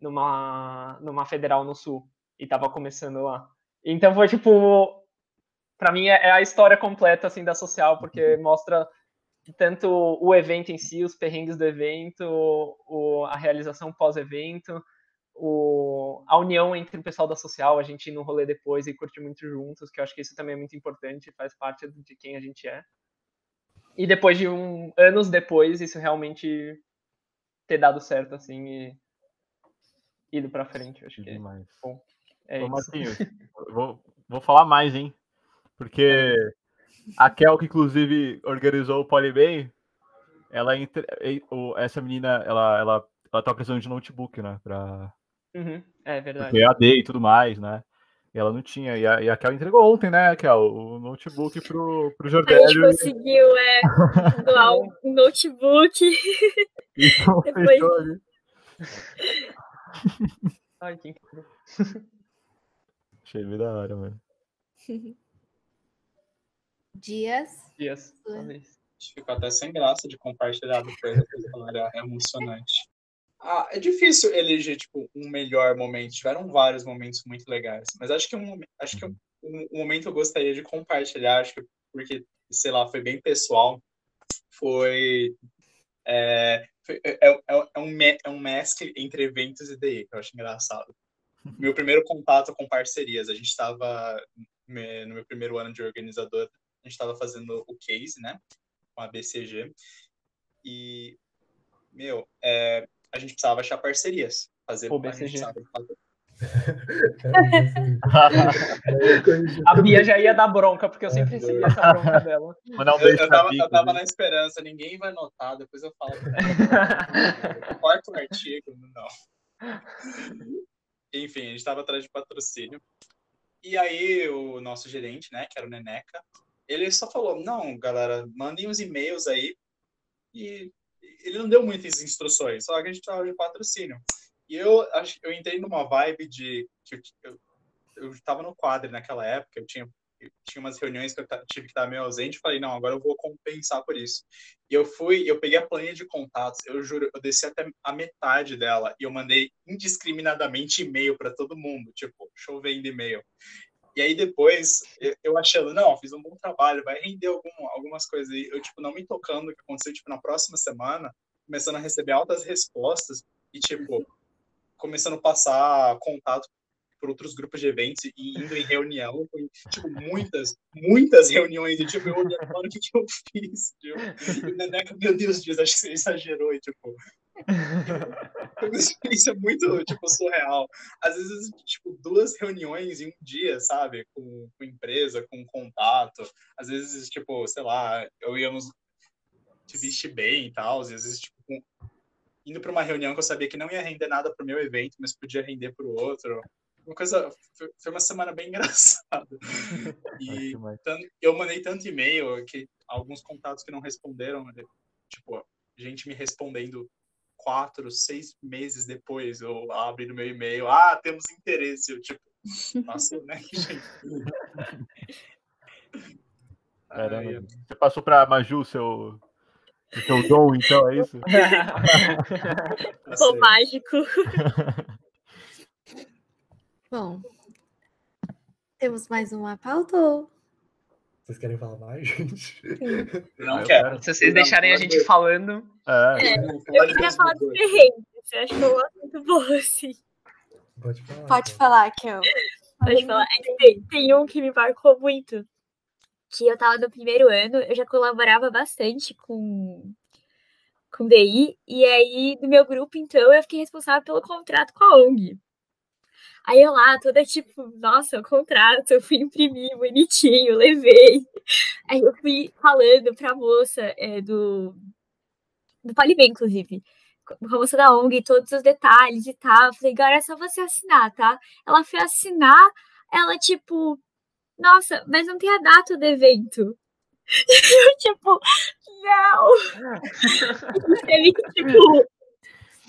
numa numa federal no sul e estava começando lá. Então foi tipo para mim é, é a história completa assim da social porque mostra tanto o evento em si, os perrengues do evento, o, a realização pós-evento, o, a união entre o pessoal da social, a gente ir no rolê depois e curtir muito juntos, que eu acho que isso também é muito importante, faz parte de quem a gente é. E depois de um anos depois, isso realmente ter dado certo, assim, e ido pra frente, eu acho que Demais. é bom. É Ô, vou, vou falar mais, hein? Porque a Kel, que inclusive organizou o Polybay, ela entre... essa menina, ela, ela, ela tá precisando de notebook, né? Pra, Uhum, é verdade. porque é AD e tudo mais, né? E ela não tinha. E a, e a Kel entregou ontem, né, Kel? O notebook pro, pro A gente Jordélio. conseguiu é, doar *laughs* um notebook. Então, *laughs* Depois- ali. *laughs* Ai, que incrível. Achei bem da hora, mano. Dias. Dias, talvez. Ficou até sem graça de compartilhar depois, é emocionante. Ah, é difícil eleger, tipo, um melhor momento. Tiveram vários momentos muito legais. Mas acho que um, acho que um, um momento que eu gostaria de compartilhar, acho que porque, sei lá, foi bem pessoal, foi... É, foi- é, é, é um, é um mescla entre eventos e DE, que eu acho engraçado. *laughs* Meu primeiro contato com parcerias, a gente estava no meu primeiro ano de organizador, a gente estava fazendo o case, né? com a BCG. E, meu, é, a gente precisava achar parcerias. Fazer, a gente BCG. precisava *laughs* fazer- A Bia já ia dar bronca, porque eu sempre recebi essa bronca dela. Eu, eu, tava, eu tava na esperança, ninguém vai notar, depois eu falo. Eu corto o artigo, não. Enfim, a gente tava atrás de patrocínio. E aí o nosso gerente, né, que era o Neneca, ele só falou, não, galera, mandem uns e-mails aí. E ele não deu muitas instruções, só que a gente tava de patrocínio. E eu, acho- eu entrei numa vibe de que eu, eu, no quadro naquela época, eu tinha eu tinha umas reuniões que eu tive que estar meio ausente, falei, não, agora eu vou compensar por isso. E eu fui, eu peguei a planilha de contatos, eu juro, eu desci até a metade dela e eu mandei indiscriminadamente e-mail para todo mundo, tipo, chovendo e-mail. E aí depois, eu achando, não, fiz um bom trabalho, vai render algum, algumas coisas aí. Eu, tipo, não me tocando o que aconteceu, tipo, na próxima semana, começando a receber altas respostas e, tipo, começando a passar contato por outros grupos de eventos e indo em reunião, foi, tipo, muitas, muitas reuniões, e, tipo, eu olhando, mano, o que que eu fiz, tipo, e o Neneca, meu Deus, Deus, acho que você exagerou, e, tipo, foi uma experiência muito, tipo, surreal. Às vezes, tipo, duas reuniões em um dia, sabe, com, com empresa, com contato, às vezes, tipo, sei lá, eu íamos te vestir bem e tal, às vezes, tipo, com, indo para uma reunião que eu sabia que não ia render nada para o meu evento, mas podia render para o outro. Uma coisa foi uma semana bem *laughs* engraçada. E tanto, eu mandei tanto e-mail que alguns contatos que não responderam tipo gente me respondendo quatro seis meses depois eu abri no meu e-mail ah temos interesse eu tipo nossa né gente *laughs* Caramba, você passou para Maju seu o seu dom, então, é isso? *laughs* O mágico. *laughs* Bom, temos mais uma pauta ou... Vocês querem falar mais, *laughs* gente? Não quero. Se vocês deixarem a gente falando. É. É, eu queria falar do perrengue. Você acha que eu gosto muito bom, assim? Pode falar. Pode então. falar, Kel. Pode falar. É que tem, tem um que me marcou muito. Que eu tava no primeiro ano, eu já colaborava bastante com, com DI, e aí do meu grupo, então, eu fiquei responsável pelo contrato com a ONG. Aí eu lá, toda tipo, nossa, o contrato, eu fui imprimir bonitinho, levei. Aí eu fui falando pra moça é, do, do Polibem, inclusive, com a moça da ONG, todos os detalhes e tal. Eu falei, agora é só você assinar, tá? Ela foi assinar, ela tipo, nossa, mas não tem a data do evento. *laughs* Eu, tipo, não! *laughs* teve que, tipo,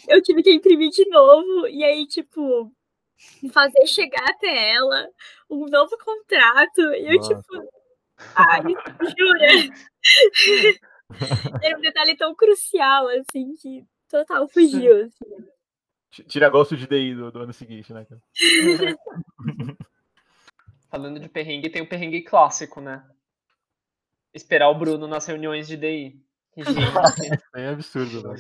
eu tive que imprimir de novo, e aí, tipo, fazer chegar até ela um novo contrato. E eu, Nossa. tipo, ai, jura? *laughs* Era um detalhe tão crucial, assim, que total fugiu. Assim. Tira gosto de DI do, do ano seguinte, né? *laughs* Falando de perrengue, tem o perrengue clássico, né? Esperar o Bruno nas reuniões de DI. *laughs* Gente. É absurdo, né?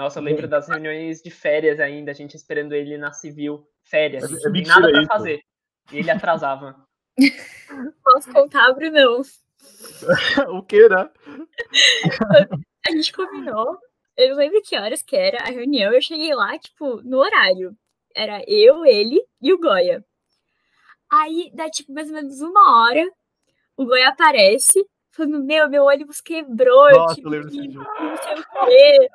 Nossa, eu lembro das reuniões de férias ainda, a gente esperando ele na civil, férias, É- é nada pra isso. fazer. E ele atrasava. *laughs* Posso contar, Brunão? *laughs* o que, né? *laughs* A gente combinou, eu não lembro que horas que era a reunião, eu cheguei lá, tipo, no horário. Era eu, ele e o Goya. Aí, dá, tipo, mais ou menos uma hora, o Goya aparece, falando, meu, meu ônibus quebrou, eu Nossa, tive eu lembro que dia. não sei o quê.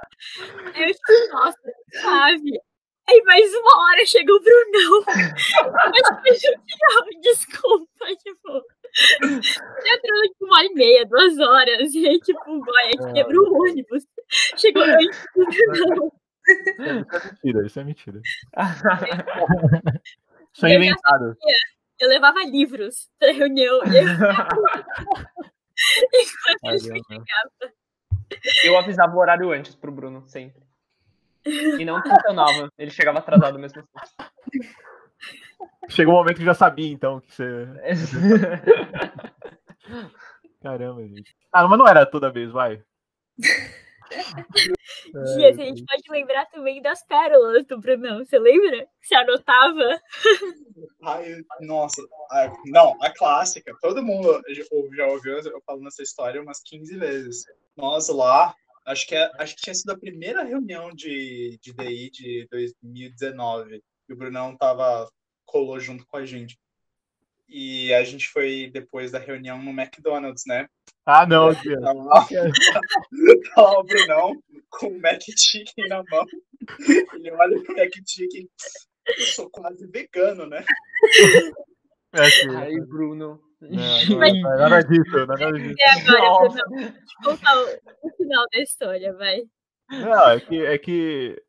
Aí eu, tipo, nossa, sabe? Aí mais uma hora chega o Brunão. Mas, tipo, não, *laughs* desculpa, tipo. Já entrou tipo uma e meia, duas horas. E aí, tipo, o Goya que quebrou o ônibus. Chegou antes do Brunão. Mentira, isso é mentira. Isso é *laughs* Eu já inventado. Eu levava livros pra reunião. E eu *laughs* *laughs* enquanto ele Caramba. Eu avisava o horário antes pro Bruno, sempre. E não funcionava. Ele chegava atrasado mesmo assim. Chegou um momento que já sabia, então, que você. *laughs* Caramba, gente. Ah, mas não era toda vez, vai. *laughs* *laughs* Dias, a gente pode lembrar também das pérolas do Brunão. Você lembra? Você anotava? Ai, nossa, a- não, a clássica, todo mundo já ouviu eu falando essa história umas 15 vezes. Nós lá, acho que, é- acho que tinha sido a primeira reunião de, de DI de 2019, e o Brunão tava, colou junto com a gente. E a gente foi depois da reunião no McDonald's, né? Ah, não, tia. Tá lá, *laughs* *laughs* tá lá o Brunão com o Mac Chicken na mão. Ele olha pro Mac Chicken. Eu sou quase vegano, né? É assim. Ai, Bruno. Não, *laughs* não, não é nada disso, não é nada disso. E agora, eu contar o, o final da história, vai. Não, é que, é que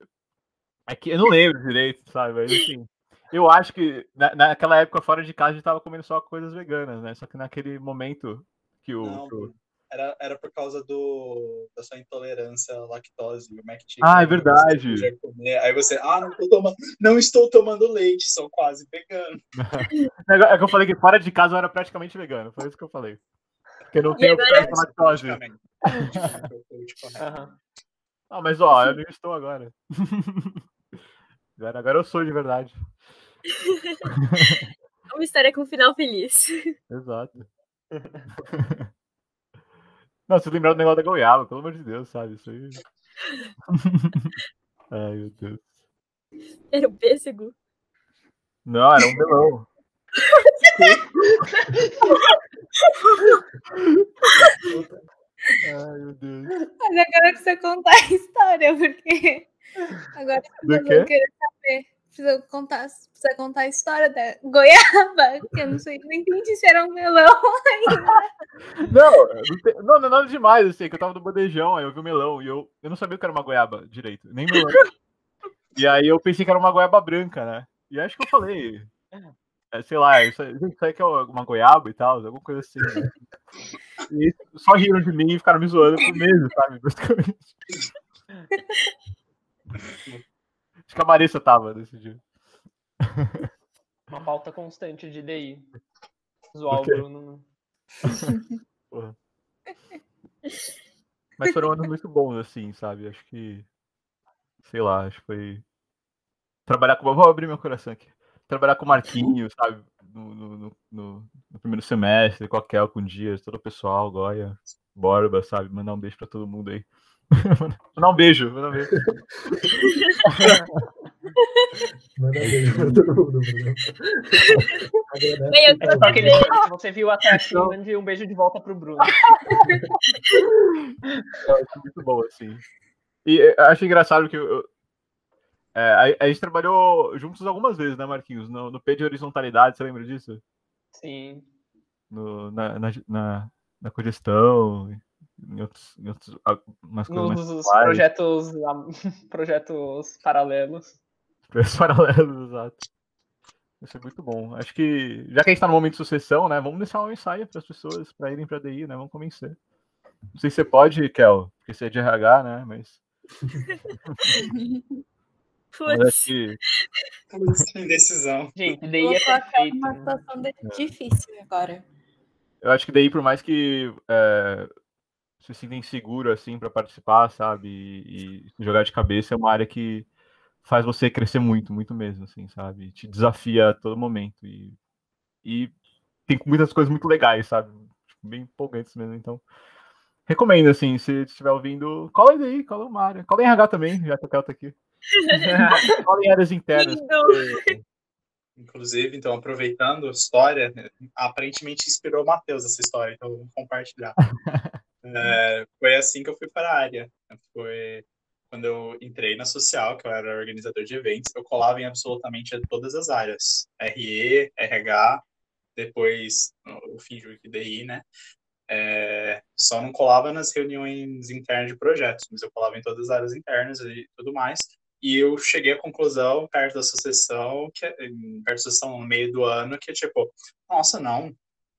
É que eu não lembro direito, sabe? Mas assim, eu acho que na, naquela época fora de casa a gente tava comendo só coisas veganas, né? Só que naquele momento que o. Não, que o- Era, era por causa do, da sua intolerância à lactose, o Mac Chicken. Ah, é você verdade. comer, Aí você, ah, não, tô tomando, não estou tomando leite, sou quase vegano. *laughs* É que eu falei que fora de casa eu era praticamente vegano, foi isso que eu falei. Porque não tem agora- lactose. *laughs* Aham. Ah, mas ó, eu não estou agora. *laughs* Agora, agora eu sou de verdade. Uma história com um final feliz. Exato. *laughs* Não, você lembrar do negócio da goiaba, pelo amor de Deus, sabe? Isso aí. *laughs* Ai, meu Deus. Era um pêssego. Não, era um melão. Ai, meu Deus. Mas que você contar a história, porque agora eu vou querer saber. Precisa contar, precisa contar a história da goiaba, que eu não sei, não entendi se era um melão *laughs* ainda. Não, não, não, é nada demais, assim, que eu tava no bandejão, aí eu vi o melão, e eu, eu não sabia que era uma goiaba direito, nem melão. E aí eu pensei que era uma goiaba branca, né? E acho que eu falei, é, sei lá, isso, gente, isso aí que é uma goiaba e tal, alguma coisa assim. né? E só riram de mim e ficaram me zoando por meses, sabe? *laughs* Basicamente. Acho que a Marissa tava nesse dia. *laughs* Uma pauta constante de DI. Zoar o Ok. Bruno. *laughs* Porra. Mas foram anos muito bons, assim, sabe? Acho que. Sei lá, acho que foi. Trabalhar com. Vou abrir meu coração aqui. Trabalhar com o Marquinhos, sabe? No, no, no- no- primeiro semestre, com a Kel, com o Dias, todo o pessoal, Goya, Borba, sabe? Mandar um beijo pra todo mundo aí. Mandar um beijo, mandar um beijo. Manda beijo pra todo mundo, Bruno. Agradece Bem, eu É aquele se você viu até aqui, mande um beijo de volta pro Bruno. Acho muito bom, assim. E eh, acho engraçado que eu, é, a, a gente trabalhou juntos algumas vezes, né, Marquinhos? No, no P de horizontalidade, você lembra disso? Sim. no, na, na, na, na cogestão, em outros, em outros ah, umas coisas mais Nos pontuais, projetos, *laughs* projetos paralelos. projetos *laughs* paralelos, exato. Isso é muito bom. Acho que, já que a gente está no momento de sucessão, né, vamos deixar um ensaio para as pessoas para irem para DI, né, vamos convencer. Não sei se você pode, Kel, porque você é de RH, né, mas, *laughs* Putz. que Indecisão. Gente, DI é perfeito. numa né? situação difícil agora. eu acho que daí, por mais que é, se sinta inseguro, assim, para participar, sabe, e, e jogar de cabeça, é uma área que faz você crescer muito, muito mesmo, assim, sabe, te desafia a todo momento e, e tem muitas coisas muito legais, sabe, Tipo, bem empolgantes mesmo, então recomendo, assim, se estiver ouvindo, cola aí daí, cola uma área, cola em RH também, já que o Kel tá aqui, *laughs* cola em áreas internas, porque- Inclusive, então, aproveitando a história, aparentemente inspirou o Matheus essa história, então eu vou compartilhar. *laughs* É, foi assim que eu fui para a área. Foi quando eu entrei na social, que eu era organizador de eventos, eu colava em absolutamente todas as áreas. RE, RH, depois o Finjur que DI, né? É, só não colava nas reuniões internas de projetos, mas eu colava em todas as áreas internas e tudo mais. E eu cheguei à conclusão, perto da sucessão, que, perto da sucessão no meio do ano, que tipo, nossa, não,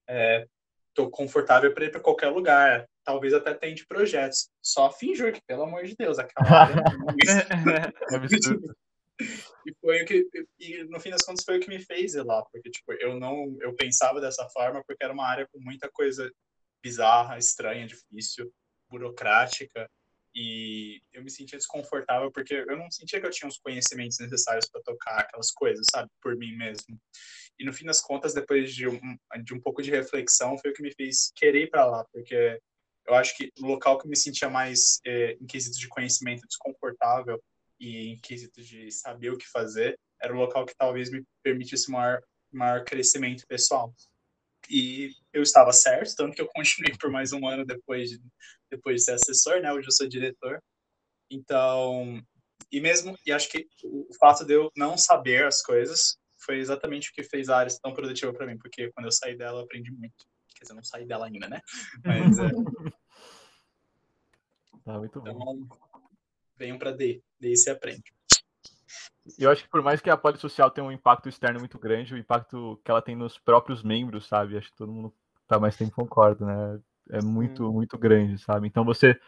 é, tô confortável para ir para qualquer lugar, talvez até tente projetos. Só finjur que, pelo amor de Deus, aquela área não *laughs* é absurdo. e foi o que e no fim das contas foi o que me fez ir lá porque tipo eu não eu pensava dessa forma porque era uma área com muita coisa bizarra estranha difícil burocrática e eu me sentia desconfortável porque eu não sentia que eu tinha os conhecimentos necessários para tocar aquelas coisas sabe por mim mesmo e no fim das contas depois de um, de um pouco de reflexão foi o que me fez querer ir para lá porque eu acho que o local que eu me sentia mais é, em quesito de conhecimento desconfortável e em quesito de saber o que fazer, era o local que talvez me permitisse maior, maior crescimento pessoal. E eu estava certo, tanto que eu continuei por mais um ano depois de, depois de ser assessor, né? Hoje eu sou diretor. Então, e mesmo, e acho que o fato de eu não saber as coisas foi exatamente o que fez a área tão produtiva para mim, porque quando eu saí dela, eu aprendi muito. Quer dizer, eu não saí dela ainda, né? *laughs* Mas, é, Tá muito bom. então, venham para DI, DI se aprende. eu acho que por mais que a polissocial tenha um impacto externo muito grande, o impacto que ela tem nos próprios membros, sabe? Acho que todo mundo tá mais tempo concorda, né? É muito, muito grande, sabe? Então você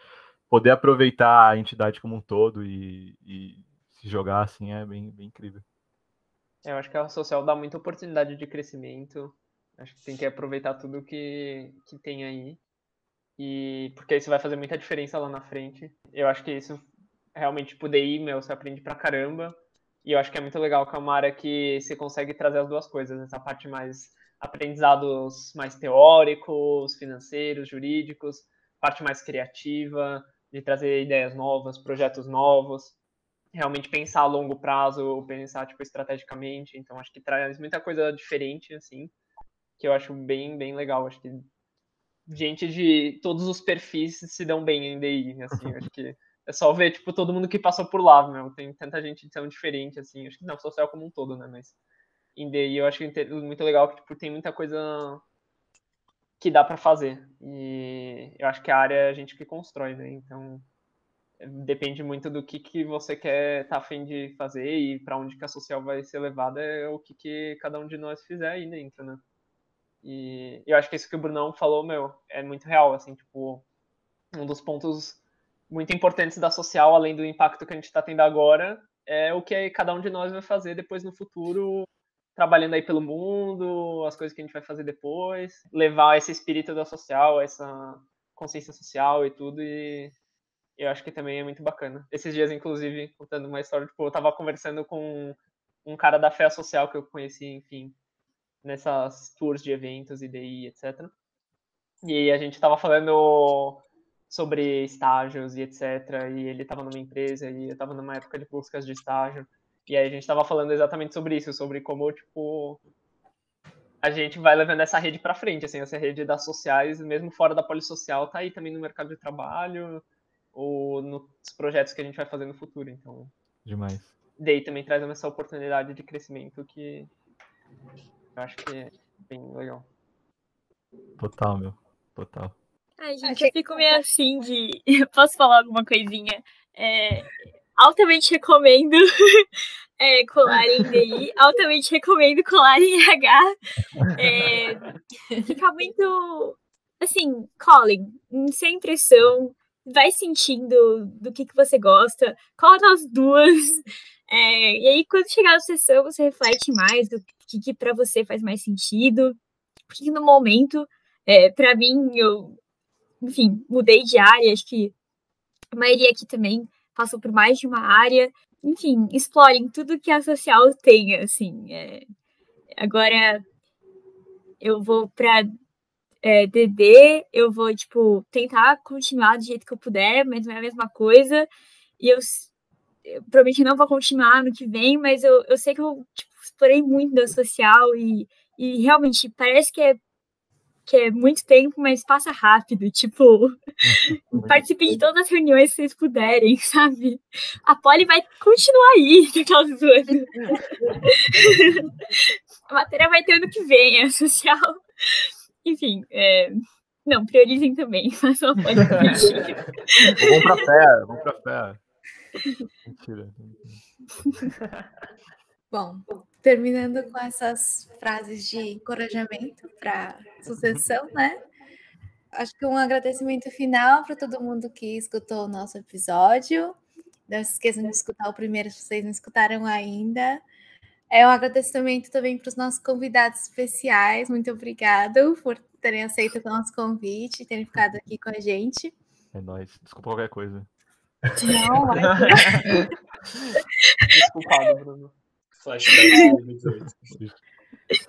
poder aproveitar a entidade como um todo e, e se jogar assim é bem, bem incrível. Eu acho que a social dá muita oportunidade de crescimento. Acho que tem que aproveitar tudo que, que tem aí. E porque isso vai fazer muita diferença lá na frente. Eu acho que isso realmente poder ir, meu, você aprende pra caramba. E eu acho que é muito legal que é uma área que você consegue trazer as duas coisas, essa parte mais aprendizados mais teóricos, financeiros, jurídicos, parte mais criativa, de trazer ideias novas, projetos novos, realmente pensar a longo prazo, pensar tipo estrategicamente. Então acho que traz muita coisa diferente assim, que eu acho bem bem legal. Acho que gente de todos os perfis se dão bem em DI, assim, *laughs* acho que é só ver tipo todo mundo que passou por lá, meu, tem tanta gente tão diferente assim, acho que não social como um todo, né, mas em DI eu acho muito legal que tipo tem muita coisa que dá para fazer. E eu acho que a área é a gente que constrói, né? Então depende muito do que, que você quer tá afim de fazer e para onde que a social vai ser levada é o que, que cada um de nós fizer aí dentro, né? E eu acho que isso que o Brunão falou, meu, é muito real, assim, tipo, um dos pontos muito importantes da social, além do impacto que a gente está tendo agora, é o que cada um de nós vai fazer depois no futuro, trabalhando aí pelo mundo, as coisas que a gente vai fazer depois, levar esse espírito da social, essa consciência social e tudo, e eu acho que também é muito bacana. Esses dias, inclusive, contando uma história, tipo, eu tava conversando com um cara da fé social que eu conheci, enfim, nessas tours de eventos, IDI, etc. E a gente tava falando sobre estágios e etc. E ele tava numa empresa e eu tava numa época de buscas de estágio. E aí a gente tava falando exatamente sobre isso, sobre como, tipo, a gente vai levando essa rede para frente, assim, essa rede das sociais, mesmo fora da polissocial, tá aí também no mercado de trabalho, ou nos projetos que a gente vai fazer no futuro. Então, demais. Daí também traz essa oportunidade de crescimento que acho que é bem legal. Total, meu. Total. Ai, gente, eu fico meio assim de. *laughs* Posso falar alguma coisinha? É... Altamente recomendo *laughs* é, colar em DI, altamente recomendo colar em RH. É... Fica muito. Assim, colhem, sem pressão, vai sentindo do que, que você gosta, cola nas duas. É, e aí, quando chegar na sessão, você reflete mais do que, que para você faz mais sentido. Porque no momento, é, para mim, eu, enfim, mudei de área, acho que a maioria aqui também passou por mais de uma área. Enfim, explorem tudo que a social tem, assim. É, agora, eu vou para é, DD, eu vou, tipo, tentar continuar do jeito que eu puder, mas não é a mesma coisa. E eu, eu provavelmente não vou continuar no que vem, mas eu, eu sei que eu, tipo, explorei muito da social e, e realmente parece que é que é muito tempo, mas passa rápido. Tipo, *laughs* participe de todas as reuniões que vocês puderem, *laughs* sabe? A Polly vai continuar aí, *laughs* aquela zoando. a matéria vai ter ano que vem, é social. Enfim, é... não, priorizem também, façam a Polly Vamos pra fé, vamos pra fé. Mentira. Bom, terminando com essas frases de encorajamento para sucessão, né? Acho que um agradecimento final para todo mundo que escutou o nosso episódio. Não se esqueçam de escutar o primeiro se vocês não escutaram ainda. É um agradecimento também para os nossos convidados especiais. Muito obrigado por terem aceito o nosso convite, terem ficado aqui com a gente. É nóis. Desculpa qualquer coisa. Não, vai. *laughs* Desculpado, Bruno. Flashback 2018.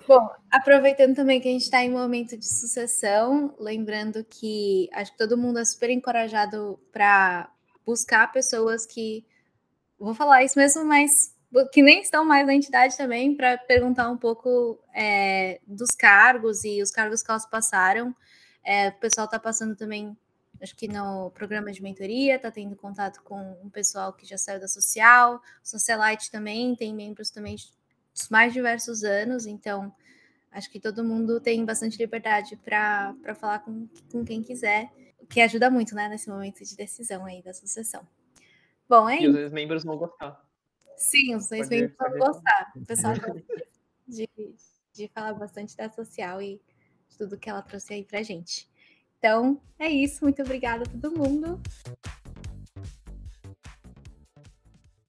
Bom, aproveitando também que a gente está em momento de sucessão, lembrando que acho que todo mundo é super encorajado para buscar pessoas que, vou falar isso mesmo, mas que nem estão mais na entidade também, para perguntar um pouco é, dos cargos e os cargos que elas passaram. É, o pessoal está passando também, acho que no programa de mentoria, está tendo contato com um pessoal que já saiu da social, Socialite também, tem membros também dos mais diversos anos, então acho que todo mundo tem bastante liberdade para falar com, com quem quiser, o que ajuda muito, né, nesse momento de decisão aí da sucessão. Bom, é E os membros vão gostar. Sim, os dois Pode- membros vão gostar. O pessoal gosta de, de falar bastante da social e de tudo que ela trouxe aí pra gente. Então, é isso. Muito obrigada a todo mundo.